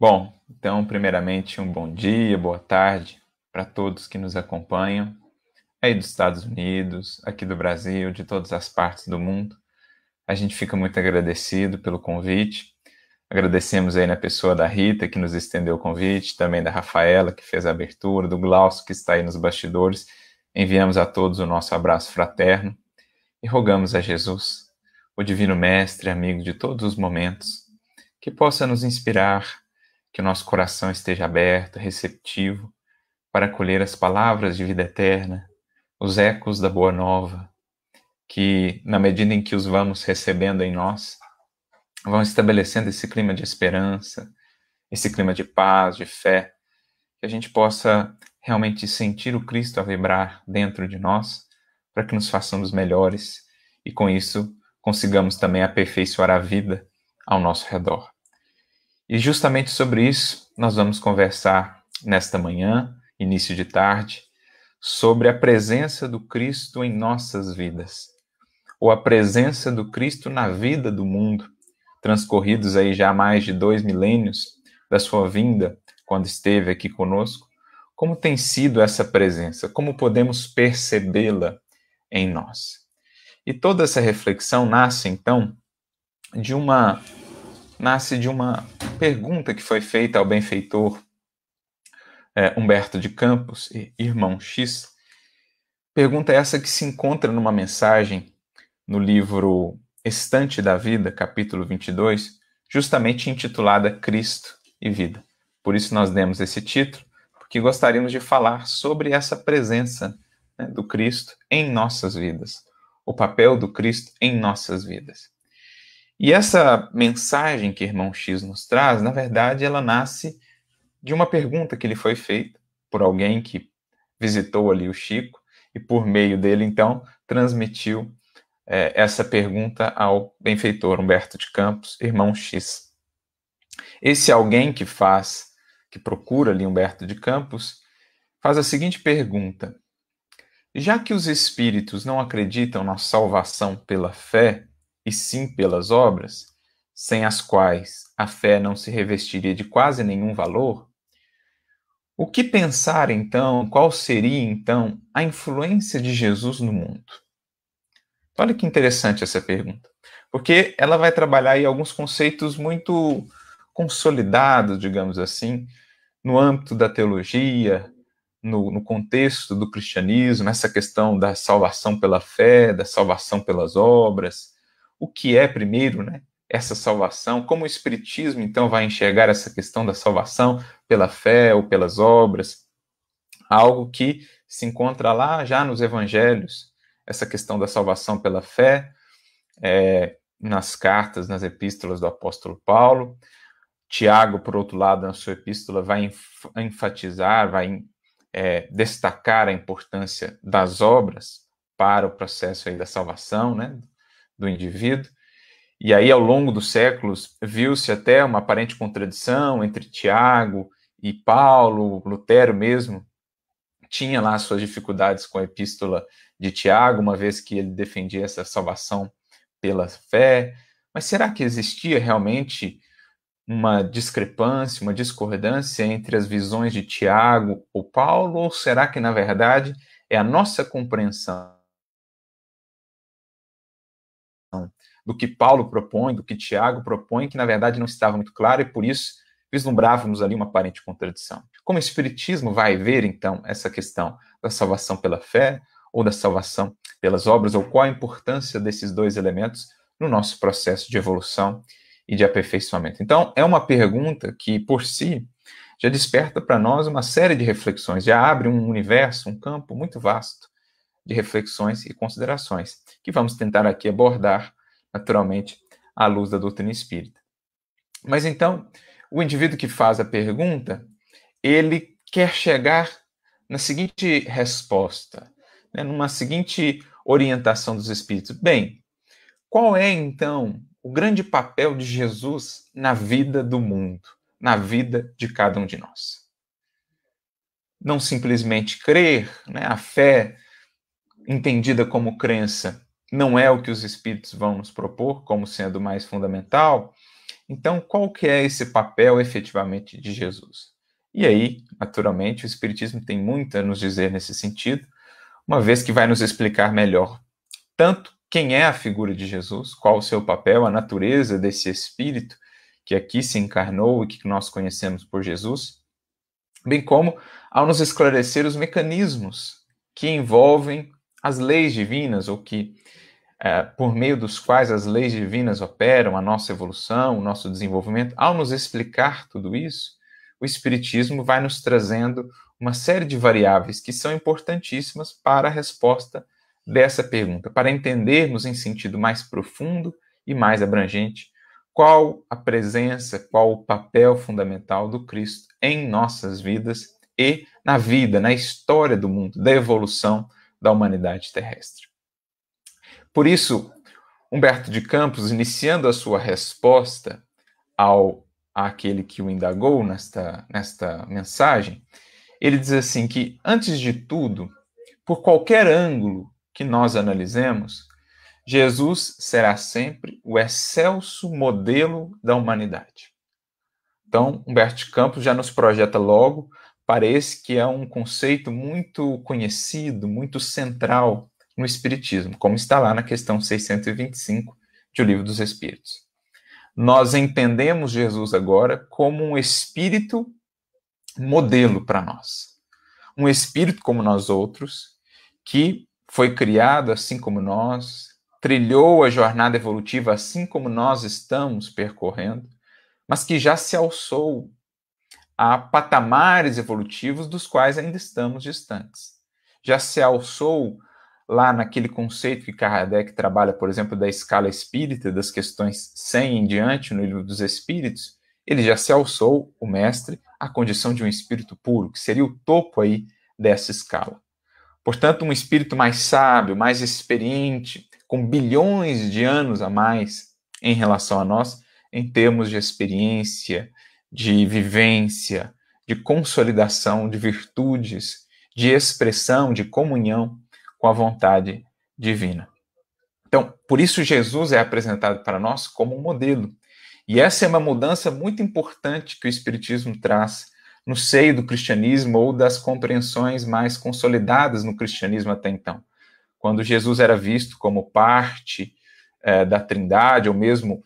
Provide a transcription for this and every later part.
Bom, então, primeiramente, um bom dia, boa tarde para todos que nos acompanham, aí dos Estados Unidos, aqui do Brasil, de todas as partes do mundo. A gente fica muito agradecido pelo convite. Agradecemos aí na pessoa da Rita, que nos estendeu o convite, também da Rafaela, que fez a abertura, do Glaucio, que está aí nos bastidores. Enviamos a todos o nosso abraço fraterno e rogamos a Jesus, o Divino Mestre, amigo de todos os momentos, que possa nos inspirar que o nosso coração esteja aberto, receptivo, para acolher as palavras de vida eterna, os ecos da Boa Nova, que, na medida em que os vamos recebendo em nós, vão estabelecendo esse clima de esperança, esse clima de paz, de fé, que a gente possa realmente sentir o Cristo a vibrar dentro de nós, para que nos façamos melhores e, com isso, consigamos também aperfeiçoar a vida ao nosso redor. E justamente sobre isso nós vamos conversar nesta manhã, início de tarde, sobre a presença do Cristo em nossas vidas, ou a presença do Cristo na vida do mundo, transcorridos aí já mais de dois milênios da sua vinda, quando esteve aqui conosco, como tem sido essa presença, como podemos percebê-la em nós. E toda essa reflexão nasce então de uma nasce de uma pergunta que foi feita ao benfeitor é, Humberto de Campos, irmão X. Pergunta essa que se encontra numa mensagem no livro Estante da Vida, capítulo 22, justamente intitulada Cristo e Vida. Por isso nós demos esse título, porque gostaríamos de falar sobre essa presença né, do Cristo em nossas vidas, o papel do Cristo em nossas vidas. E essa mensagem que irmão X nos traz, na verdade, ela nasce de uma pergunta que lhe foi feita por alguém que visitou ali o Chico e, por meio dele, então, transmitiu é, essa pergunta ao benfeitor Humberto de Campos, irmão X. Esse alguém que faz, que procura ali Humberto de Campos, faz a seguinte pergunta: Já que os espíritos não acreditam na salvação pela fé, e sim pelas obras, sem as quais a fé não se revestiria de quase nenhum valor? O que pensar então, qual seria então a influência de Jesus no mundo? Olha que interessante essa pergunta, porque ela vai trabalhar aí alguns conceitos muito consolidados, digamos assim, no âmbito da teologia, no, no, contexto do cristianismo, essa questão da salvação pela fé, da salvação pelas obras, o que é primeiro, né? Essa salvação, como o Espiritismo então vai enxergar essa questão da salvação pela fé ou pelas obras, algo que se encontra lá já nos Evangelhos, essa questão da salvação pela fé, é, nas cartas, nas epístolas do apóstolo Paulo. Tiago, por outro lado, na sua epístola, vai enfatizar, vai é, destacar a importância das obras para o processo aí da salvação, né, do indivíduo. E aí, ao longo dos séculos, viu-se até uma aparente contradição entre Tiago e Paulo, Lutero mesmo tinha lá suas dificuldades com a epístola de Tiago, uma vez que ele defendia essa salvação pela fé. Mas será que existia realmente uma discrepância, uma discordância entre as visões de Tiago ou Paulo? Ou será que, na verdade, é a nossa compreensão do que Paulo propõe, do que Tiago propõe, que na verdade não estava muito claro e por isso vislumbrávamos ali uma aparente contradição. Como o Espiritismo vai ver, então, essa questão da salvação pela fé ou da salvação pelas obras, ou qual a importância desses dois elementos no nosso processo de evolução e de aperfeiçoamento? Então, é uma pergunta que, por si, já desperta para nós uma série de reflexões, já abre um universo, um campo muito vasto de reflexões e considerações, que vamos tentar aqui abordar naturalmente, à luz da doutrina espírita. Mas então, o indivíduo que faz a pergunta, ele quer chegar na seguinte resposta, né, numa seguinte orientação dos espíritos. Bem, qual é então o grande papel de Jesus na vida do mundo, na vida de cada um de nós? Não simplesmente crer, né, a fé entendida como crença não é o que os espíritos vão nos propor como sendo mais fundamental, Então, qual que é esse papel efetivamente de Jesus? E aí, naturalmente, o Espiritismo tem muito a nos dizer nesse sentido, uma vez que vai nos explicar melhor tanto quem é a figura de Jesus, qual o seu papel, a natureza desse Espírito que aqui se encarnou e que nós conhecemos por Jesus, bem como ao nos esclarecer os mecanismos que envolvem as leis divinas, ou que, é, por meio dos quais as leis divinas operam, a nossa evolução, o nosso desenvolvimento, ao nos explicar tudo isso, o Espiritismo vai nos trazendo uma série de variáveis que são importantíssimas para a resposta dessa pergunta, para entendermos em sentido mais profundo e mais abrangente qual a presença, qual o papel fundamental do Cristo em nossas vidas e na vida, na história do mundo, da evolução da humanidade terrestre. Por isso, Humberto de Campos, iniciando a sua resposta ao àquele que o indagou nesta, nesta mensagem, ele diz assim que, antes de tudo, por qualquer ângulo que nós analisemos, Jesus será sempre o excelso modelo da humanidade. Então, Humberto de Campos já nos projeta logo parece que é um conceito muito conhecido, muito central no Espiritismo, como está lá na questão 625 de O Livro dos Espíritos. Nós entendemos Jesus agora como um espírito modelo para nós. Um espírito como nós outros, que foi criado assim como nós, trilhou a jornada evolutiva assim como nós estamos percorrendo, mas que já se alçou a patamares evolutivos dos quais ainda estamos distantes. Já se alçou lá naquele conceito que Kardec trabalha, por exemplo, da escala espírita, das questões 100 em diante no livro dos Espíritos, ele já se alçou, o mestre, à condição de um espírito puro, que seria o topo aí dessa escala. Portanto, um espírito mais sábio, mais experiente, com bilhões de anos a mais em relação a nós, em termos de experiência, de vivência, de consolidação de virtudes, de expressão, de comunhão com a vontade divina. Então, por isso Jesus é apresentado para nós como um modelo. E essa é uma mudança muito importante que o Espiritismo traz no seio do cristianismo ou das compreensões mais consolidadas no cristianismo até então. Quando Jesus era visto como parte é, da Trindade ou mesmo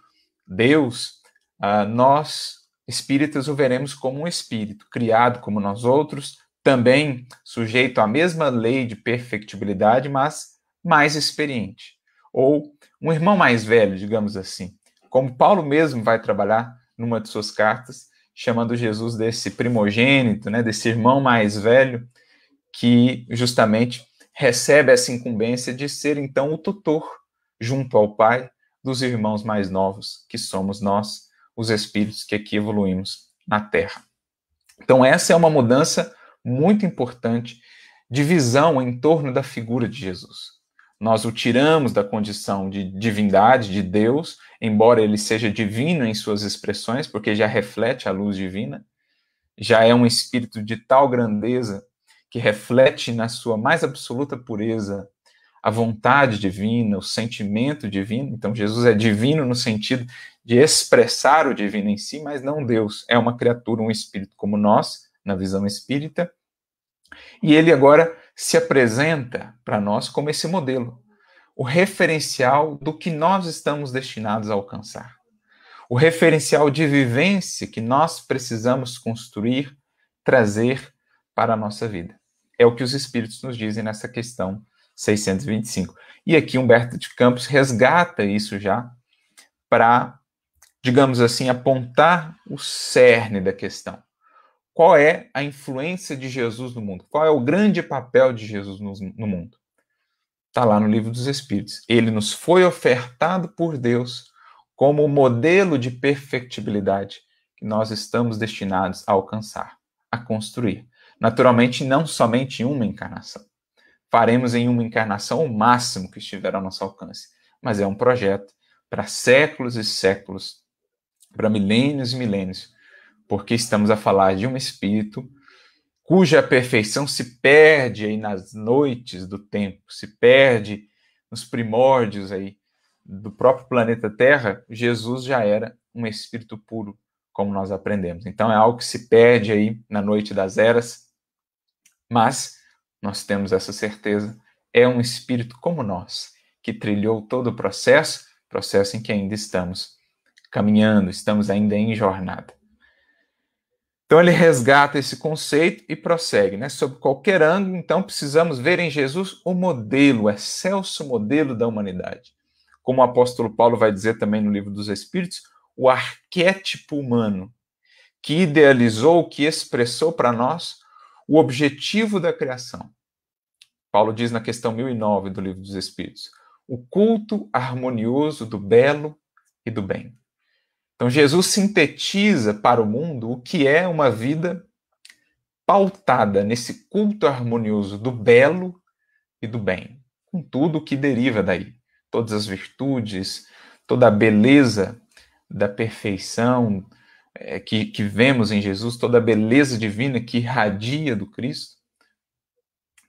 Deus, uh, nós espíritas o veremos como um espírito, criado como nós outros, também sujeito à mesma lei de perfectibilidade, mas mais experiente. Ou um irmão mais velho, digamos assim. Como Paulo mesmo vai trabalhar numa de suas cartas, chamando Jesus desse primogênito, né, desse irmão mais velho, que justamente recebe essa incumbência de ser então o tutor, junto ao Pai, dos irmãos mais novos, que somos nós, os espíritos que aqui evoluímos na Terra. Então, essa é uma mudança muito importante de visão em torno da figura de Jesus. Nós o tiramos da condição de divindade, de Deus, embora ele seja divino em suas expressões, porque já reflete a luz divina, já é um espírito de tal grandeza que reflete na sua mais absoluta pureza a vontade divina, o sentimento divino. Então, Jesus é divino no sentido de expressar o divino em si, mas não Deus. É uma criatura, um espírito como nós, na visão espírita. E ele agora se apresenta para nós como esse modelo, o referencial do que nós estamos destinados a alcançar. O referencial de vivência que nós precisamos construir, trazer para a nossa vida. É o que os espíritos nos dizem nessa questão 625. E aqui Humberto de Campos resgata isso já para, digamos assim, apontar o cerne da questão. Qual é a influência de Jesus no mundo? Qual é o grande papel de Jesus no, no mundo? Está lá no livro dos Espíritos. Ele nos foi ofertado por Deus como o modelo de perfectibilidade que nós estamos destinados a alcançar, a construir. Naturalmente, não somente em uma encarnação faremos em uma encarnação o máximo que estiver ao nosso alcance. Mas é um projeto para séculos e séculos, para milênios e milênios, porque estamos a falar de um espírito cuja perfeição se perde aí nas noites do tempo, se perde nos primórdios aí do próprio planeta Terra. Jesus já era um espírito puro, como nós aprendemos. Então é algo que se perde aí na noite das eras, mas nós temos essa certeza, é um espírito como nós, que trilhou todo o processo, processo em que ainda estamos caminhando, estamos ainda em jornada. Então ele resgata esse conceito e prossegue, né? Sob qualquer ângulo, então precisamos ver em Jesus o modelo, o excelso modelo da humanidade. Como o apóstolo Paulo vai dizer também no livro dos Espíritos, o arquétipo humano que idealizou, que expressou para nós o objetivo da criação. Paulo diz na questão 1009 do livro dos Espíritos: o culto harmonioso do belo e do bem. Então, Jesus sintetiza para o mundo o que é uma vida pautada nesse culto harmonioso do belo e do bem, com tudo o que deriva daí, todas as virtudes, toda a beleza da perfeição é, que, que vemos em Jesus, toda a beleza divina que irradia do Cristo.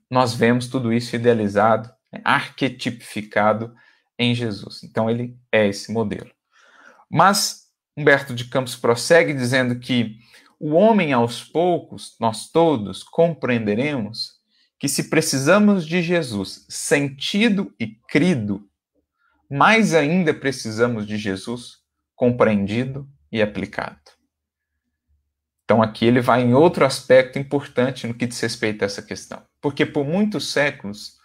Nós vemos tudo isso idealizado, né, arquetipificado em Jesus. Então, ele é esse modelo. Mas Humberto de Campos prossegue dizendo que o homem, aos poucos, nós todos compreenderemos que se precisamos de Jesus sentido e crido, mais ainda precisamos de Jesus compreendido e aplicado. Então aqui ele vai em outro aspecto importante no que diz respeito a essa questão. Porque por muitos séculos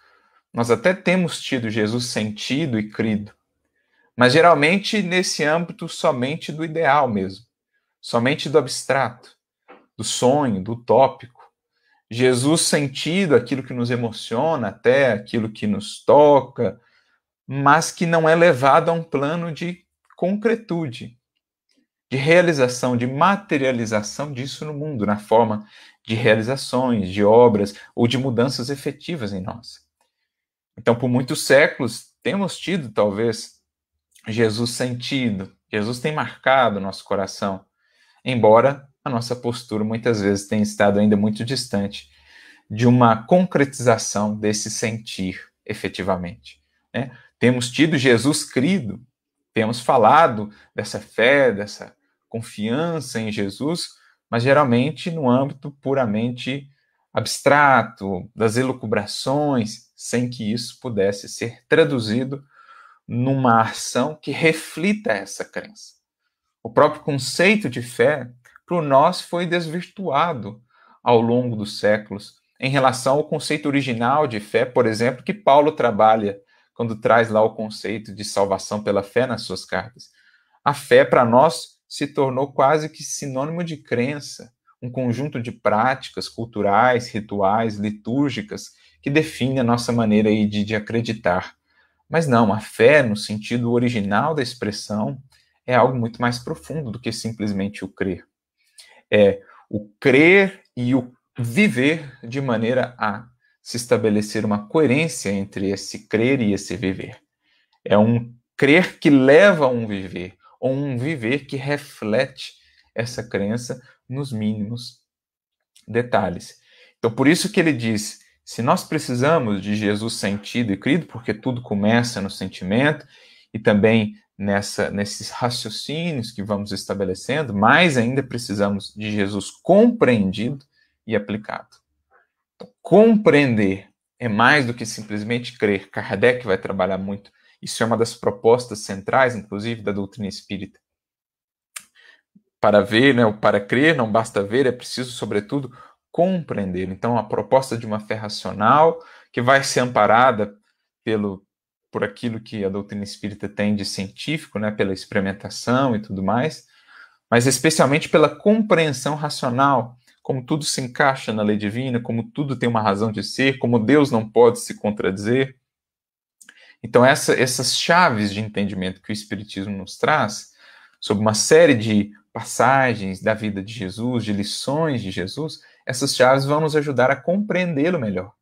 nós até temos tido Jesus sentido e crido, mas geralmente nesse âmbito somente do ideal mesmo, somente do abstrato, do sonho, do utópico. Jesus sentido aquilo que nos emociona, até aquilo que nos toca, mas que não é levado a um plano de concretude, de realização, de materialização disso no mundo, na forma de realizações, de obras ou de mudanças efetivas em nós. Então, por muitos séculos, temos tido, talvez, Jesus sentido. Jesus tem marcado nosso coração, embora a nossa postura muitas vezes tenha estado ainda muito distante de uma concretização desse sentir efetivamente. Né? Temos tido Jesus crido, temos falado dessa fé, dessa confiança em Jesus, mas geralmente no âmbito puramente abstrato, das elucubrações, sem que isso pudesse ser traduzido numa ação que reflita essa crença. O próprio conceito de fé, para nós, foi desvirtuado ao longo dos séculos em relação ao conceito original de fé, por exemplo, que Paulo trabalha quando traz lá o conceito de salvação pela fé nas suas cartas. A fé, para nós, se tornou quase que sinônimo de crença, um conjunto de práticas culturais, rituais, litúrgicas que define a nossa maneira de, de acreditar. Mas não, a fé, no sentido original da expressão, é algo muito mais profundo do que simplesmente o crer. É o crer e o viver de maneira a se estabelecer uma coerência entre esse crer e esse viver. É um crer que leva a um viver, ou um viver que reflete essa crença nos mínimos detalhes. Então, por isso que ele diz se nós precisamos de Jesus sentido e crido, porque tudo começa no sentimento e também nessa, nesses raciocínios que vamos estabelecendo, mais ainda precisamos de Jesus compreendido e aplicado. Então, compreender é mais do que simplesmente crer. Kardec vai trabalhar muito. Isso é uma das propostas centrais, inclusive, da doutrina espírita. Para ver, né, para crer, não basta ver, é preciso, sobretudo, compreender. Então, a proposta de uma fé racional, que vai ser amparada pelo, por aquilo que a doutrina espírita tem de científico, né, pela experimentação e tudo mais, mas especialmente pela compreensão racional, como tudo se encaixa na lei divina, como tudo tem uma razão de ser, como Deus não pode se contradizer. Então, essa, essas chaves de entendimento que o Espiritismo nos traz, sobre uma série de passagens da vida de Jesus, de lições de Jesus, essas chaves vão nos ajudar a compreendê-lo melhor.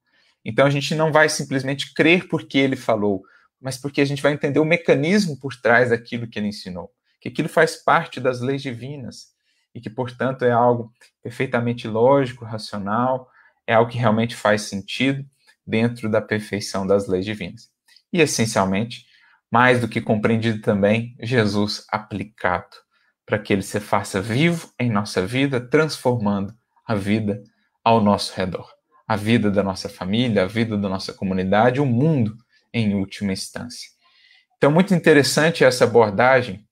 Então a gente não vai simplesmente crer porque ele falou, mas porque a gente vai entender o mecanismo por trás daquilo que ele ensinou, que aquilo faz parte das leis divinas e que, portanto, é algo perfeitamente lógico, racional, é algo que realmente faz sentido dentro da perfeição das leis divinas. E, essencialmente, mais do que compreendido também, Jesus aplicado para que ele se faça vivo em nossa vida, transformando a vida ao nosso redor, a vida da nossa família, a vida da nossa comunidade, o mundo em última instância. Então, muito interessante essa abordagem,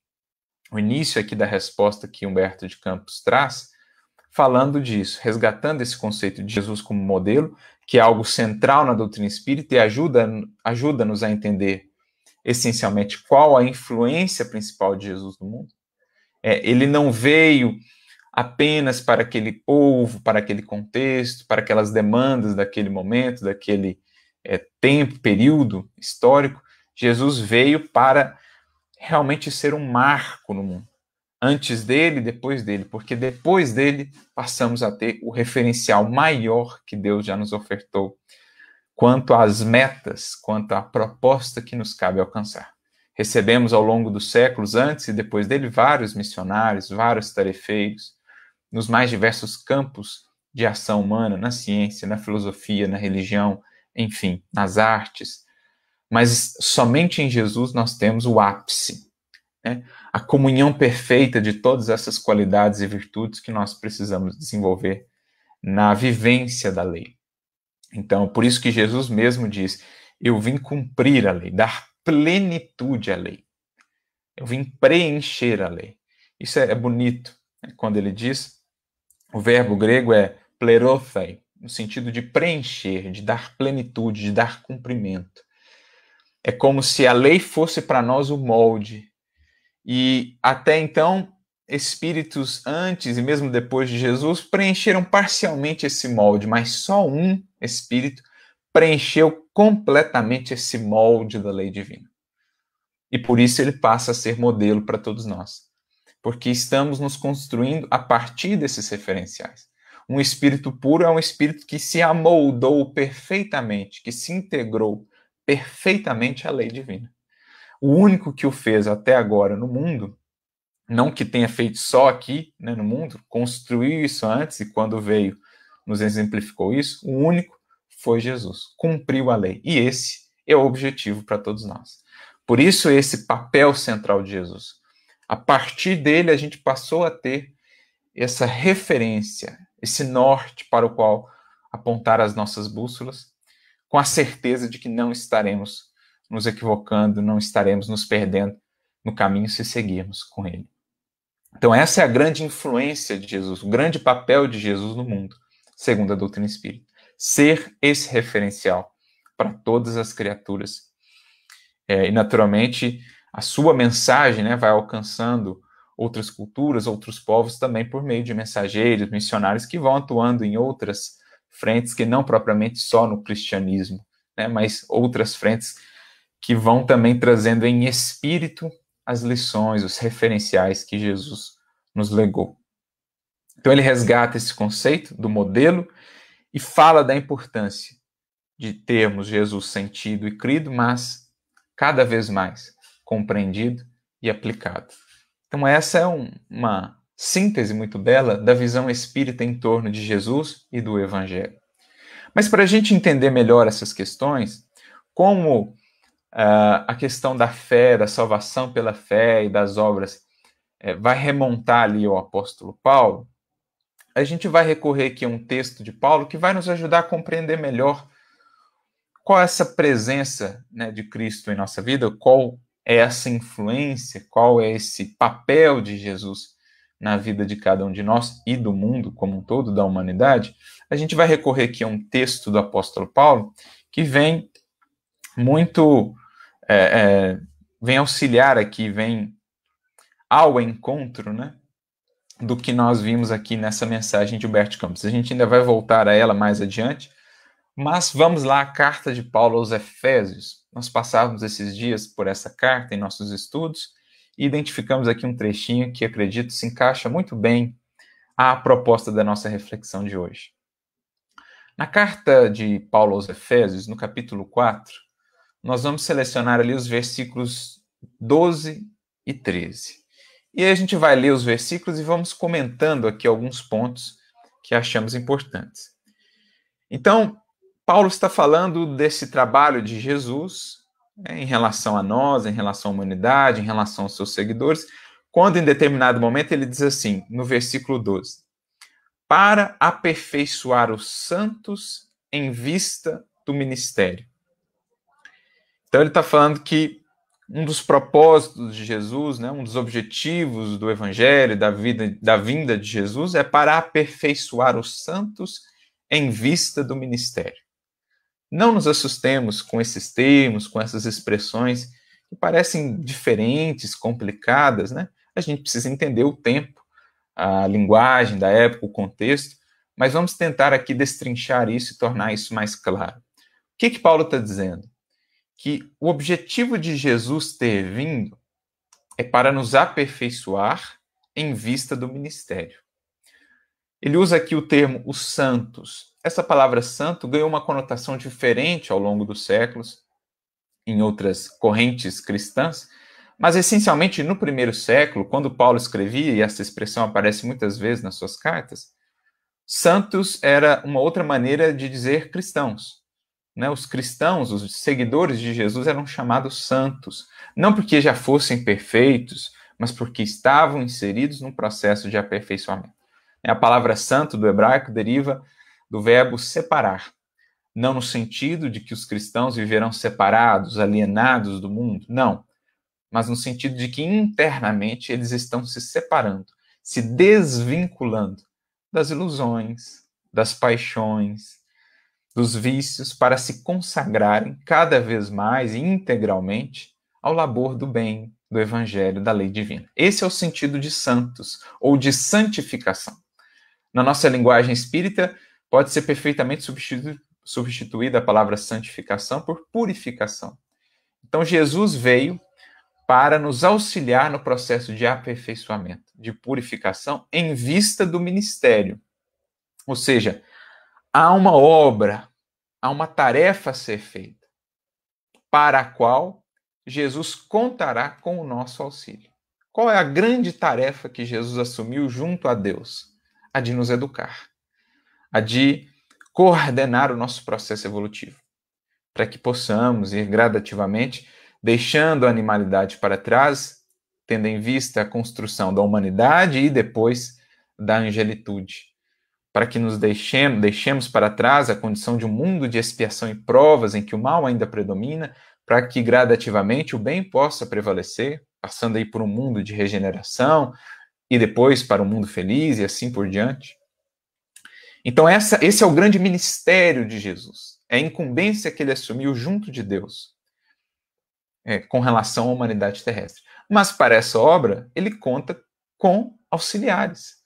o início aqui da resposta que Humberto de Campos traz, falando disso, resgatando esse conceito de Jesus como modelo, que é algo central na doutrina espírita e ajuda-nos ajuda a entender essencialmente qual a influência principal de Jesus no mundo. É, ele não veio apenas para aquele povo, para aquele contexto, para aquelas demandas daquele momento, daquele é, tempo, período histórico. Jesus veio para realmente ser um marco no mundo. Antes dele, depois dele, porque depois dele passamos a ter o referencial maior que Deus já nos ofertou quanto às metas, quanto à proposta que nos cabe alcançar. Recebemos ao longo dos séculos, antes e depois dele, vários missionários, vários tarefeiros, nos mais diversos campos de ação humana, na ciência, na filosofia, na religião, enfim, nas artes. Mas somente em Jesus nós temos o ápice, né? a comunhão perfeita de todas essas qualidades e virtudes que nós precisamos desenvolver na vivência da lei. Então, por isso que Jesus mesmo diz: Eu vim cumprir a lei, dar plenitude à lei. Eu vim preencher a lei. Isso é, é bonito. Né? Quando ele diz, o verbo grego é plerothei, no sentido de preencher, de dar plenitude, de dar cumprimento. É como se a lei fosse para nós o molde. E até então, espíritos antes e mesmo depois de Jesus preencheram parcialmente esse molde, mas só um espírito preencheu completamente esse molde da lei divina. E por isso ele passa a ser modelo para todos nós. Porque estamos nos construindo a partir desses referenciais. Um espírito puro é um espírito que se amoldou perfeitamente, que se integrou perfeitamente à lei divina. O único que o fez até agora no mundo, não que tenha feito só aqui né, no mundo, construiu isso antes e quando veio nos exemplificou isso, o único foi Jesus, cumpriu a lei. E esse é o objetivo para todos nós. Por isso, esse papel central de Jesus. A partir dele, a gente passou a ter essa referência, esse norte para o qual apontar as nossas bússolas, com a certeza de que não estaremos nos equivocando, não estaremos nos perdendo no caminho se seguirmos com ele. Então, essa é a grande influência de Jesus, o grande papel de Jesus no mundo, segundo a doutrina espírita ser esse referencial para todas as criaturas. É, e, naturalmente, a sua mensagem né, vai alcançando outras culturas, outros povos também por meio de mensageiros, missionários que vão atuando em outras frentes que não propriamente só no cristianismo, né, mas outras frentes que vão também trazendo em espírito as lições, os referenciais que Jesus nos legou. Então ele resgata esse conceito do modelo e fala da importância de termos Jesus sentido e crido, mas cada vez mais compreendido e aplicado. Então, essa é um, uma síntese muito bela da visão espírita em torno de Jesus e do Evangelho. Mas para a gente entender melhor essas questões, como uh, a questão da fé, da salvação pela fé e das obras uh, vai remontar ali ao apóstolo Paulo, a gente vai recorrer aqui a um texto de Paulo que vai nos ajudar a compreender melhor qual é essa presença né, de Cristo em nossa vida, qual é essa influência, qual é esse papel de Jesus na vida de cada um de nós e do mundo como um todo, da humanidade. A gente vai recorrer aqui a um texto do apóstolo Paulo que vem muito. É, é, vem auxiliar aqui, vem ao encontro, né? do que nós vimos aqui nessa mensagem de Humberto Campos. A gente ainda vai voltar a ela mais adiante, mas vamos lá à carta de Paulo aos Efésios. Nós passávamos esses dias por essa carta em nossos estudos e identificamos aqui um trechinho que acredito se encaixa muito bem à proposta da nossa reflexão de hoje. Na carta de Paulo aos Efésios, no capítulo 4, nós vamos selecionar ali os versículos 12 e 13. E aí a gente vai ler os versículos e vamos comentando aqui alguns pontos que achamos importantes. Então, Paulo está falando desse trabalho de Jesus né, em relação a nós, em relação à humanidade, em relação aos seus seguidores, quando em determinado momento ele diz assim, no versículo 12: Para aperfeiçoar os santos em vista do ministério. Então ele está falando que um dos propósitos de Jesus, né, um dos objetivos do Evangelho, da vida, da vinda de Jesus, é para aperfeiçoar os santos em vista do ministério. Não nos assustemos com esses termos, com essas expressões que parecem diferentes, complicadas, né? A gente precisa entender o tempo, a linguagem da época, o contexto, mas vamos tentar aqui destrinchar isso e tornar isso mais claro. O que, que Paulo está dizendo? Que o objetivo de Jesus ter vindo é para nos aperfeiçoar em vista do ministério. Ele usa aqui o termo os santos. Essa palavra santo ganhou uma conotação diferente ao longo dos séculos em outras correntes cristãs, mas essencialmente no primeiro século, quando Paulo escrevia, e essa expressão aparece muitas vezes nas suas cartas, santos era uma outra maneira de dizer cristãos. Né? Os cristãos, os seguidores de Jesus eram chamados santos, não porque já fossem perfeitos, mas porque estavam inseridos num processo de aperfeiçoamento. A palavra santo do hebraico deriva do verbo separar, não no sentido de que os cristãos viverão separados, alienados do mundo, não, mas no sentido de que internamente eles estão se separando, se desvinculando das ilusões, das paixões, dos vícios, para se consagrarem cada vez mais e integralmente ao labor do bem, do evangelho, da lei divina. Esse é o sentido de santos ou de santificação na nossa linguagem espírita, pode ser perfeitamente substituída a palavra santificação por purificação. Então, Jesus veio para nos auxiliar no processo de aperfeiçoamento, de purificação, em vista do ministério. Ou seja, há uma obra, há uma tarefa a ser feita, para a qual Jesus contará com o nosso auxílio. Qual é a grande tarefa que Jesus assumiu junto a Deus? a de nos educar, a de coordenar o nosso processo evolutivo, para que possamos ir gradativamente deixando a animalidade para trás, tendo em vista a construção da humanidade e depois da angelitude, para que nos deixemos, deixemos para trás a condição de um mundo de expiação e provas em que o mal ainda predomina, para que gradativamente o bem possa prevalecer, passando aí por um mundo de regeneração, e depois para o mundo feliz e assim por diante. Então, essa, esse é o grande ministério de Jesus. É a incumbência que ele assumiu junto de Deus é, com relação à humanidade terrestre. Mas para essa obra, ele conta com auxiliares.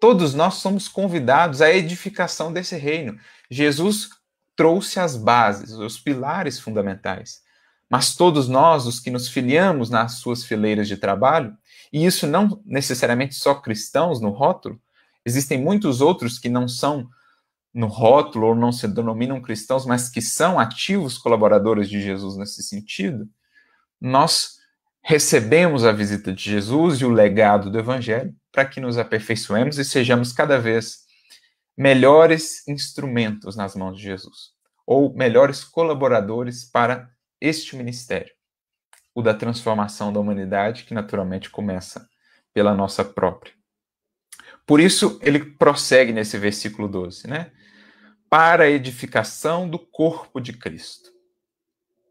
Todos nós somos convidados à edificação desse reino. Jesus trouxe as bases, os pilares fundamentais. Mas todos nós, os que nos filiamos nas suas fileiras de trabalho, e isso não necessariamente só cristãos no rótulo, existem muitos outros que não são no rótulo ou não se denominam cristãos, mas que são ativos colaboradores de Jesus nesse sentido, nós recebemos a visita de Jesus e o legado do Evangelho para que nos aperfeiçoemos e sejamos cada vez melhores instrumentos nas mãos de Jesus, ou melhores colaboradores para este ministério o da transformação da humanidade, que naturalmente começa pela nossa própria. Por isso, ele prossegue nesse versículo 12, né? Para a edificação do corpo de Cristo.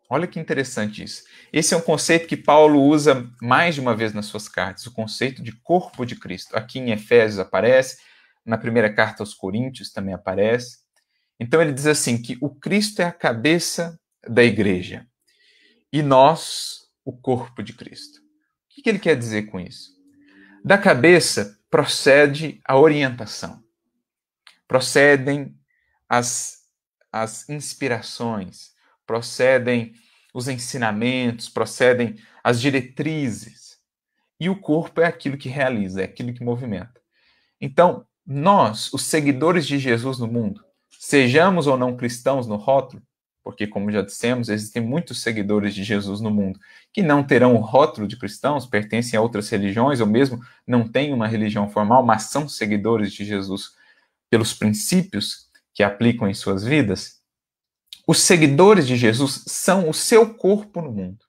Olha que interessante isso. Esse é um conceito que Paulo usa mais de uma vez nas suas cartas, o conceito de corpo de Cristo. Aqui em Efésios aparece, na primeira carta aos Coríntios também aparece. Então ele diz assim que o Cristo é a cabeça da igreja. E nós o corpo de Cristo. O que ele quer dizer com isso? Da cabeça procede a orientação, procedem as, as inspirações, procedem os ensinamentos, procedem as diretrizes. E o corpo é aquilo que realiza, é aquilo que movimenta. Então, nós, os seguidores de Jesus no mundo, sejamos ou não cristãos no rótulo, porque, como já dissemos, existem muitos seguidores de Jesus no mundo que não terão o rótulo de cristãos, pertencem a outras religiões, ou mesmo não têm uma religião formal, mas são seguidores de Jesus pelos princípios que aplicam em suas vidas. Os seguidores de Jesus são o seu corpo no mundo.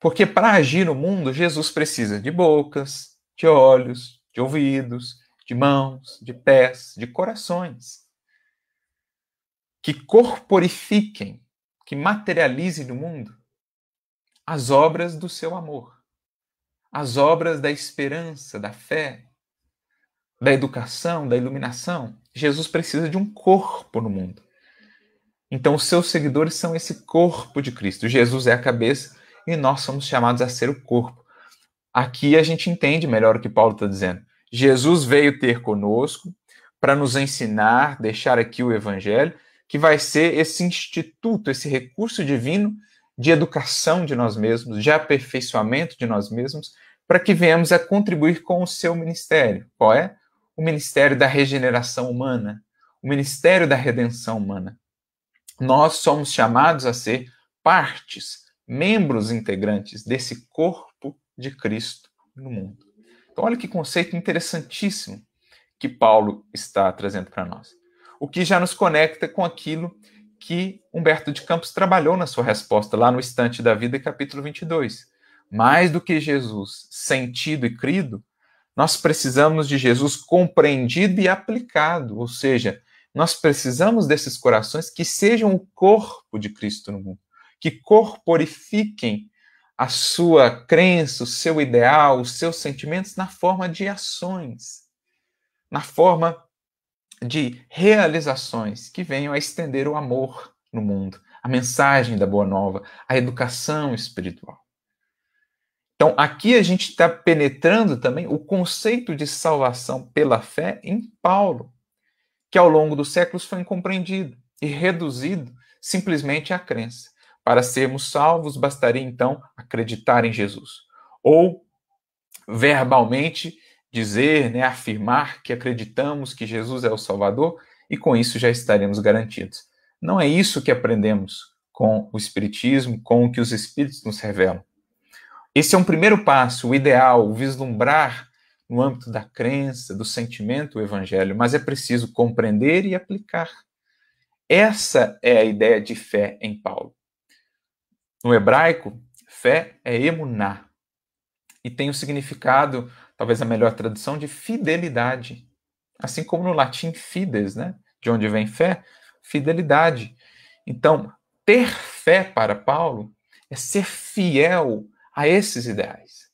Porque para agir no mundo, Jesus precisa de bocas, de olhos, de ouvidos, de mãos, de pés, de corações. Que corporifiquem, que materializem no mundo as obras do seu amor, as obras da esperança, da fé, da educação, da iluminação. Jesus precisa de um corpo no mundo. Então, os seus seguidores são esse corpo de Cristo. Jesus é a cabeça e nós somos chamados a ser o corpo. Aqui a gente entende melhor o que Paulo está dizendo. Jesus veio ter conosco para nos ensinar, deixar aqui o evangelho, que vai ser esse instituto, esse recurso divino de educação de nós mesmos, de aperfeiçoamento de nós mesmos, para que venhamos a contribuir com o seu ministério. Qual é? O ministério da regeneração humana, o ministério da redenção humana. Nós somos chamados a ser partes, membros integrantes desse corpo de Cristo no mundo. Então, olha que conceito interessantíssimo que Paulo está trazendo para nós. O que já nos conecta com aquilo que Humberto de Campos trabalhou na sua resposta lá no Estante da Vida, capítulo 22. Mais do que Jesus sentido e crido, nós precisamos de Jesus compreendido e aplicado, ou seja, nós precisamos desses corações que sejam o corpo de Cristo no mundo, que corporifiquem a sua crença, o seu ideal, os seus sentimentos na forma de ações, na forma de realizações que venham a estender o amor no mundo, a mensagem da Boa Nova, a educação espiritual. Então, aqui a gente está penetrando também o conceito de salvação pela fé em Paulo, que ao longo dos séculos foi incompreendido e reduzido simplesmente à crença. Para sermos salvos, bastaria então acreditar em Jesus. Ou verbalmente dizer, né, afirmar que acreditamos que Jesus é o Salvador e com isso já estaremos garantidos. Não é isso que aprendemos com o Espiritismo, com o que os Espíritos nos revelam. Esse é um primeiro passo, o ideal, o vislumbrar no âmbito da crença, do sentimento, o Evangelho, mas é preciso compreender e aplicar. Essa é a ideia de fé em Paulo. No hebraico, fé é emuná e tem o significado talvez a melhor tradução, de fidelidade. Assim como no latim fides, né? De onde vem fé, fidelidade. Então, ter fé para Paulo é ser fiel a esses ideais.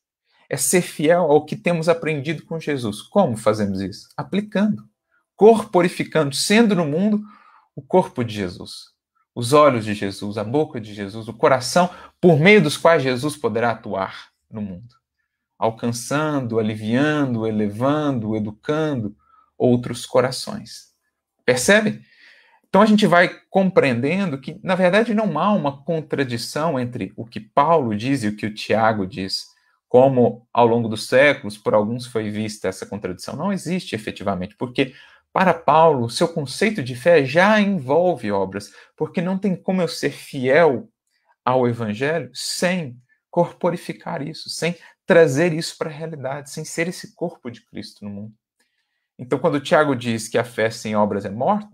É ser fiel ao que temos aprendido com Jesus. Como fazemos isso? Aplicando, corporificando, sendo no mundo o corpo de Jesus, os olhos de Jesus, a boca de Jesus, o coração por meio dos quais Jesus poderá atuar no mundo alcançando, aliviando, elevando, educando outros corações. Percebe? Então a gente vai compreendendo que, na verdade, não há uma contradição entre o que Paulo diz e o que o Tiago diz, como ao longo dos séculos, por alguns foi vista essa contradição. Não existe efetivamente, porque para Paulo, seu conceito de fé já envolve obras, porque não tem como eu ser fiel ao evangelho sem corporificar isso, sem trazer isso para a realidade, sem ser esse corpo de Cristo no mundo. Então, quando Tiago diz que a fé sem obras é morta,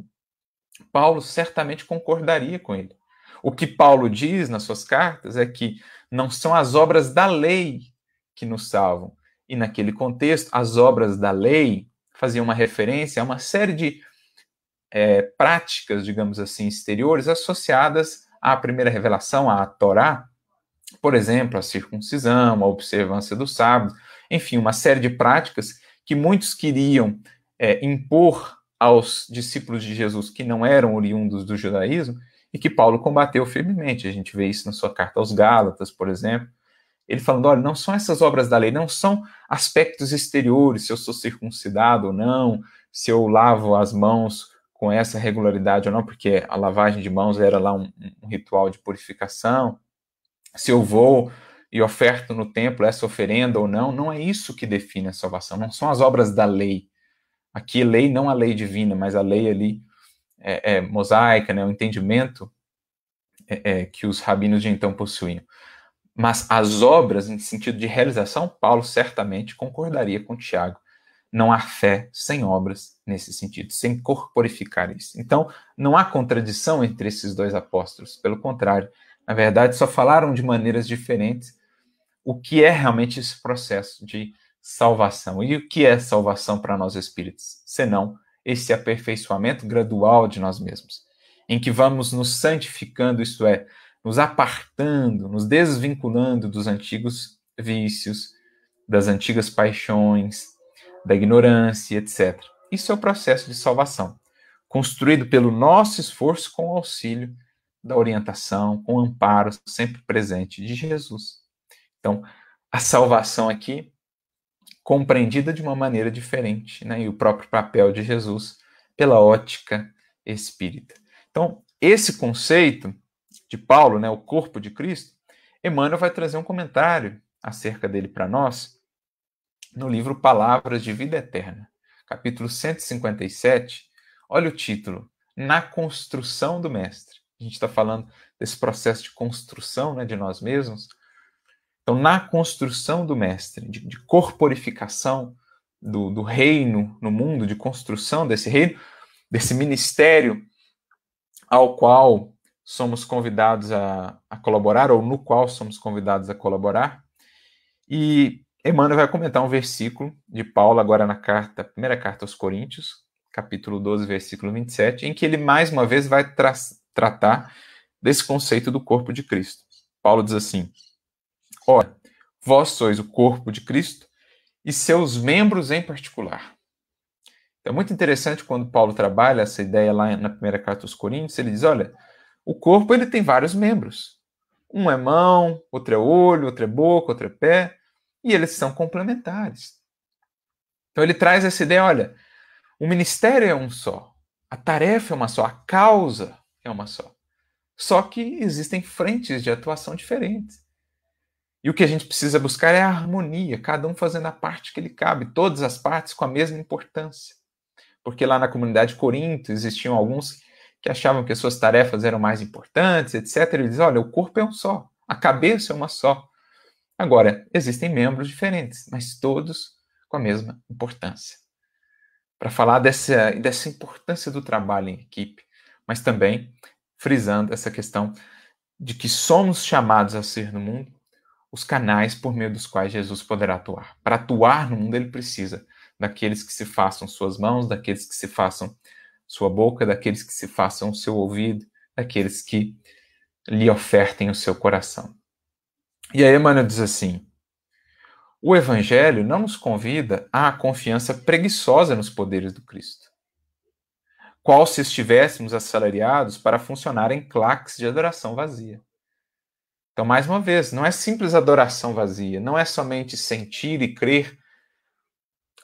Paulo certamente concordaria com ele. O que Paulo diz nas suas cartas é que não são as obras da lei que nos salvam. E naquele contexto, as obras da lei faziam uma referência a uma série de é, práticas, digamos assim, exteriores associadas à primeira revelação, à Torá, por exemplo, a circuncisão, a observância do sábado, enfim, uma série de práticas que muitos queriam é, impor aos discípulos de Jesus que não eram oriundos do judaísmo e que Paulo combateu firmemente. A gente vê isso na sua carta aos Gálatas, por exemplo. Ele falando: olha, não são essas obras da lei, não são aspectos exteriores, se eu sou circuncidado ou não, se eu lavo as mãos com essa regularidade ou não, porque a lavagem de mãos era lá um, um ritual de purificação se eu vou e oferto no templo essa oferenda ou não, não é isso que define a salvação, não são as obras da lei. Aqui, lei não a lei divina, mas a lei ali é, é mosaica, né, o entendimento é, é, que os rabinos de então possuíam. Mas as obras, em sentido de realização, Paulo certamente concordaria com Tiago. Não há fé sem obras nesse sentido, sem corporificar isso. Então, não há contradição entre esses dois apóstolos, pelo contrário, na verdade, só falaram de maneiras diferentes, o que é realmente esse processo de salvação. E o que é salvação para nós espíritos? Senão esse aperfeiçoamento gradual de nós mesmos, em que vamos nos santificando, isto é, nos apartando, nos desvinculando dos antigos vícios, das antigas paixões, da ignorância, etc. Isso é o processo de salvação, construído pelo nosso esforço com o auxílio da orientação, com o amparo sempre presente de Jesus. Então, a salvação aqui compreendida de uma maneira diferente, né? E o próprio papel de Jesus pela ótica espírita. Então, esse conceito de Paulo, né, o corpo de Cristo, Emmanuel vai trazer um comentário acerca dele para nós no livro Palavras de Vida Eterna, capítulo 157. Olha o título: Na construção do Mestre. A gente está falando desse processo de construção né, de nós mesmos. Então, na construção do Mestre, de, de corporificação do, do reino no mundo, de construção desse reino, desse ministério ao qual somos convidados a, a, colaborar, ou no qual somos convidados a colaborar. E Emmanuel vai comentar um versículo de Paulo, agora na carta, primeira carta aos Coríntios, capítulo 12, versículo 27, em que ele mais uma vez vai tra tratar desse conceito do corpo de Cristo. Paulo diz assim: Ora, vós sois o corpo de Cristo e seus membros em particular. Então, é muito interessante quando Paulo trabalha essa ideia lá na primeira carta aos Coríntios, ele diz: olha, o corpo ele tem vários membros. Um é mão, outro é olho, outro é boca, outro é pé, e eles são complementares. Então ele traz essa ideia, olha, o ministério é um só, a tarefa é uma só, a causa é uma só. Só que existem frentes de atuação diferentes. E o que a gente precisa buscar é a harmonia, cada um fazendo a parte que lhe cabe, todas as partes com a mesma importância. Porque lá na comunidade de Corinto existiam alguns que achavam que as suas tarefas eram mais importantes, etc. Ele diz: olha, o corpo é um só, a cabeça é uma só. Agora, existem membros diferentes, mas todos com a mesma importância. Para falar dessa, dessa importância do trabalho em equipe, mas também frisando essa questão de que somos chamados a ser no mundo os canais por meio dos quais Jesus poderá atuar. Para atuar no mundo, ele precisa daqueles que se façam suas mãos, daqueles que se façam sua boca, daqueles que se façam o seu ouvido, daqueles que lhe ofertem o seu coração. E aí Emmanuel diz assim: o Evangelho não nos convida à confiança preguiçosa nos poderes do Cristo, qual se estivéssemos assalariados para funcionar em claques de adoração vazia. Então, mais uma vez, não é simples adoração vazia, não é somente sentir e crer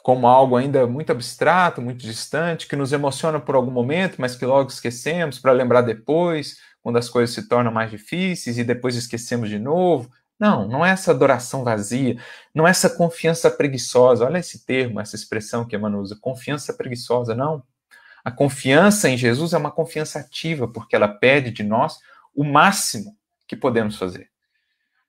como algo ainda muito abstrato, muito distante, que nos emociona por algum momento, mas que logo esquecemos para lembrar depois, quando as coisas se tornam mais difíceis e depois esquecemos de novo. Não, não é essa adoração vazia, não é essa confiança preguiçosa. Olha esse termo, essa expressão que Emmanuel usa, confiança preguiçosa, não. A confiança em Jesus é uma confiança ativa, porque ela pede de nós o máximo que podemos fazer.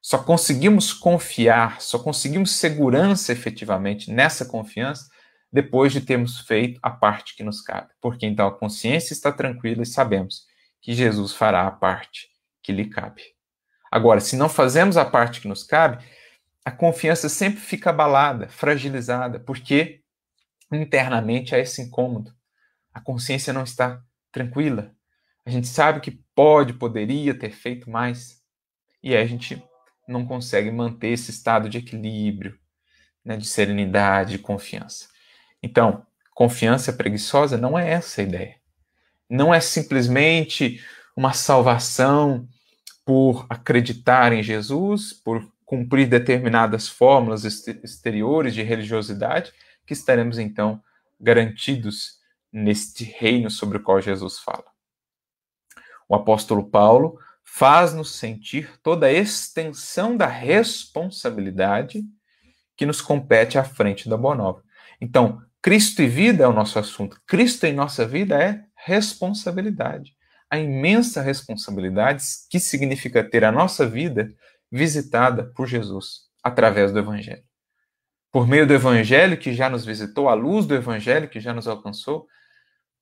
Só conseguimos confiar, só conseguimos segurança efetivamente nessa confiança depois de termos feito a parte que nos cabe. Porque então a consciência está tranquila e sabemos que Jesus fará a parte que lhe cabe. Agora, se não fazemos a parte que nos cabe, a confiança sempre fica abalada, fragilizada, porque internamente há esse incômodo. A consciência não está tranquila. A gente sabe que pode, poderia ter feito mais. E aí a gente não consegue manter esse estado de equilíbrio, né, de serenidade, de confiança. Então, confiança preguiçosa não é essa a ideia. Não é simplesmente uma salvação por acreditar em Jesus, por cumprir determinadas fórmulas exteriores de religiosidade, que estaremos então garantidos neste reino sobre o qual Jesus fala. O apóstolo Paulo faz-nos sentir toda a extensão da responsabilidade que nos compete à frente da Boa Nova. Então, Cristo e vida é o nosso assunto. Cristo em nossa vida é responsabilidade. A imensa responsabilidade que significa ter a nossa vida visitada por Jesus através do Evangelho. Por meio do Evangelho que já nos visitou, a luz do Evangelho que já nos alcançou,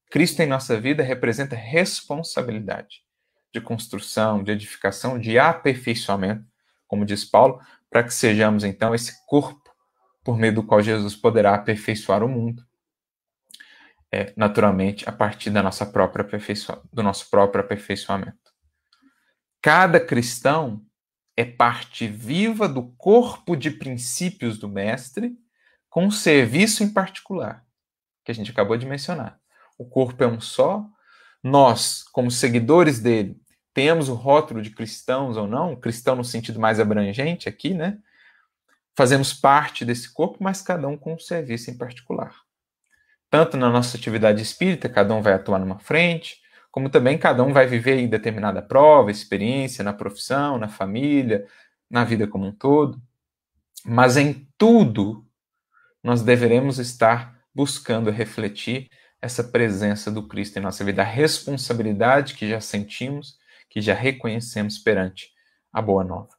Cristo em nossa vida representa responsabilidade de construção, de edificação, de aperfeiçoamento, como diz Paulo, para que sejamos então esse corpo por meio do qual Jesus poderá aperfeiçoar o mundo. É, naturalmente, a partir da nossa própria do nosso próprio aperfeiçoamento. Cada cristão é parte viva do corpo de princípios do Mestre, com um serviço em particular, que a gente acabou de mencionar. O corpo é um só, nós, como seguidores dele, temos o rótulo de cristãos ou não, cristão no sentido mais abrangente aqui, né? Fazemos parte desse corpo, mas cada um com um serviço em particular. Tanto na nossa atividade espírita, cada um vai atuar numa frente, como também cada um vai viver em determinada prova, experiência, na profissão, na família, na vida como um todo. Mas em tudo, nós deveremos estar buscando refletir essa presença do Cristo em nossa vida, a responsabilidade que já sentimos que já reconhecemos perante a boa nova.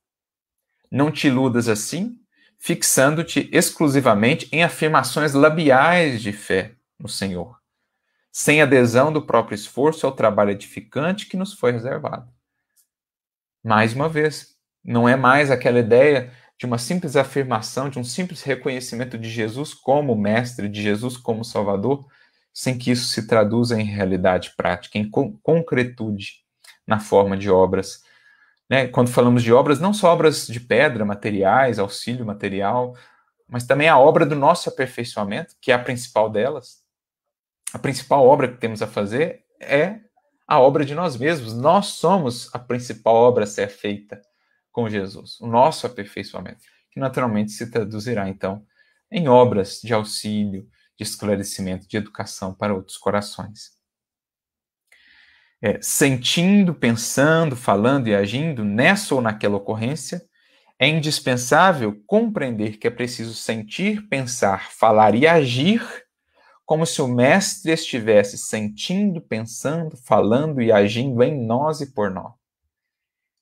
Não te iludas assim, fixando-te exclusivamente em afirmações labiais de fé no Senhor, sem adesão do próprio esforço ao trabalho edificante que nos foi reservado. Mais uma vez, não é mais aquela ideia de uma simples afirmação, de um simples reconhecimento de Jesus como Mestre, de Jesus como Salvador, sem que isso se traduza em realidade prática, em concretude na forma de obras. Né? Quando falamos de obras, não só obras de pedra, materiais, auxílio material, mas também a obra do nosso aperfeiçoamento, que é a principal delas. A principal obra que temos a fazer é a obra de nós mesmos. Nós somos a principal obra a ser feita com Jesus, o nosso aperfeiçoamento, que naturalmente se traduzirá, então, em obras de auxílio, de esclarecimento, de educação para outros corações é, sentindo, pensando, falando e agindo nessa ou naquela ocorrência, é indispensável compreender que é preciso sentir, pensar, falar e agir como se o Mestre estivesse sentindo, pensando, falando e agindo em nós e por nós.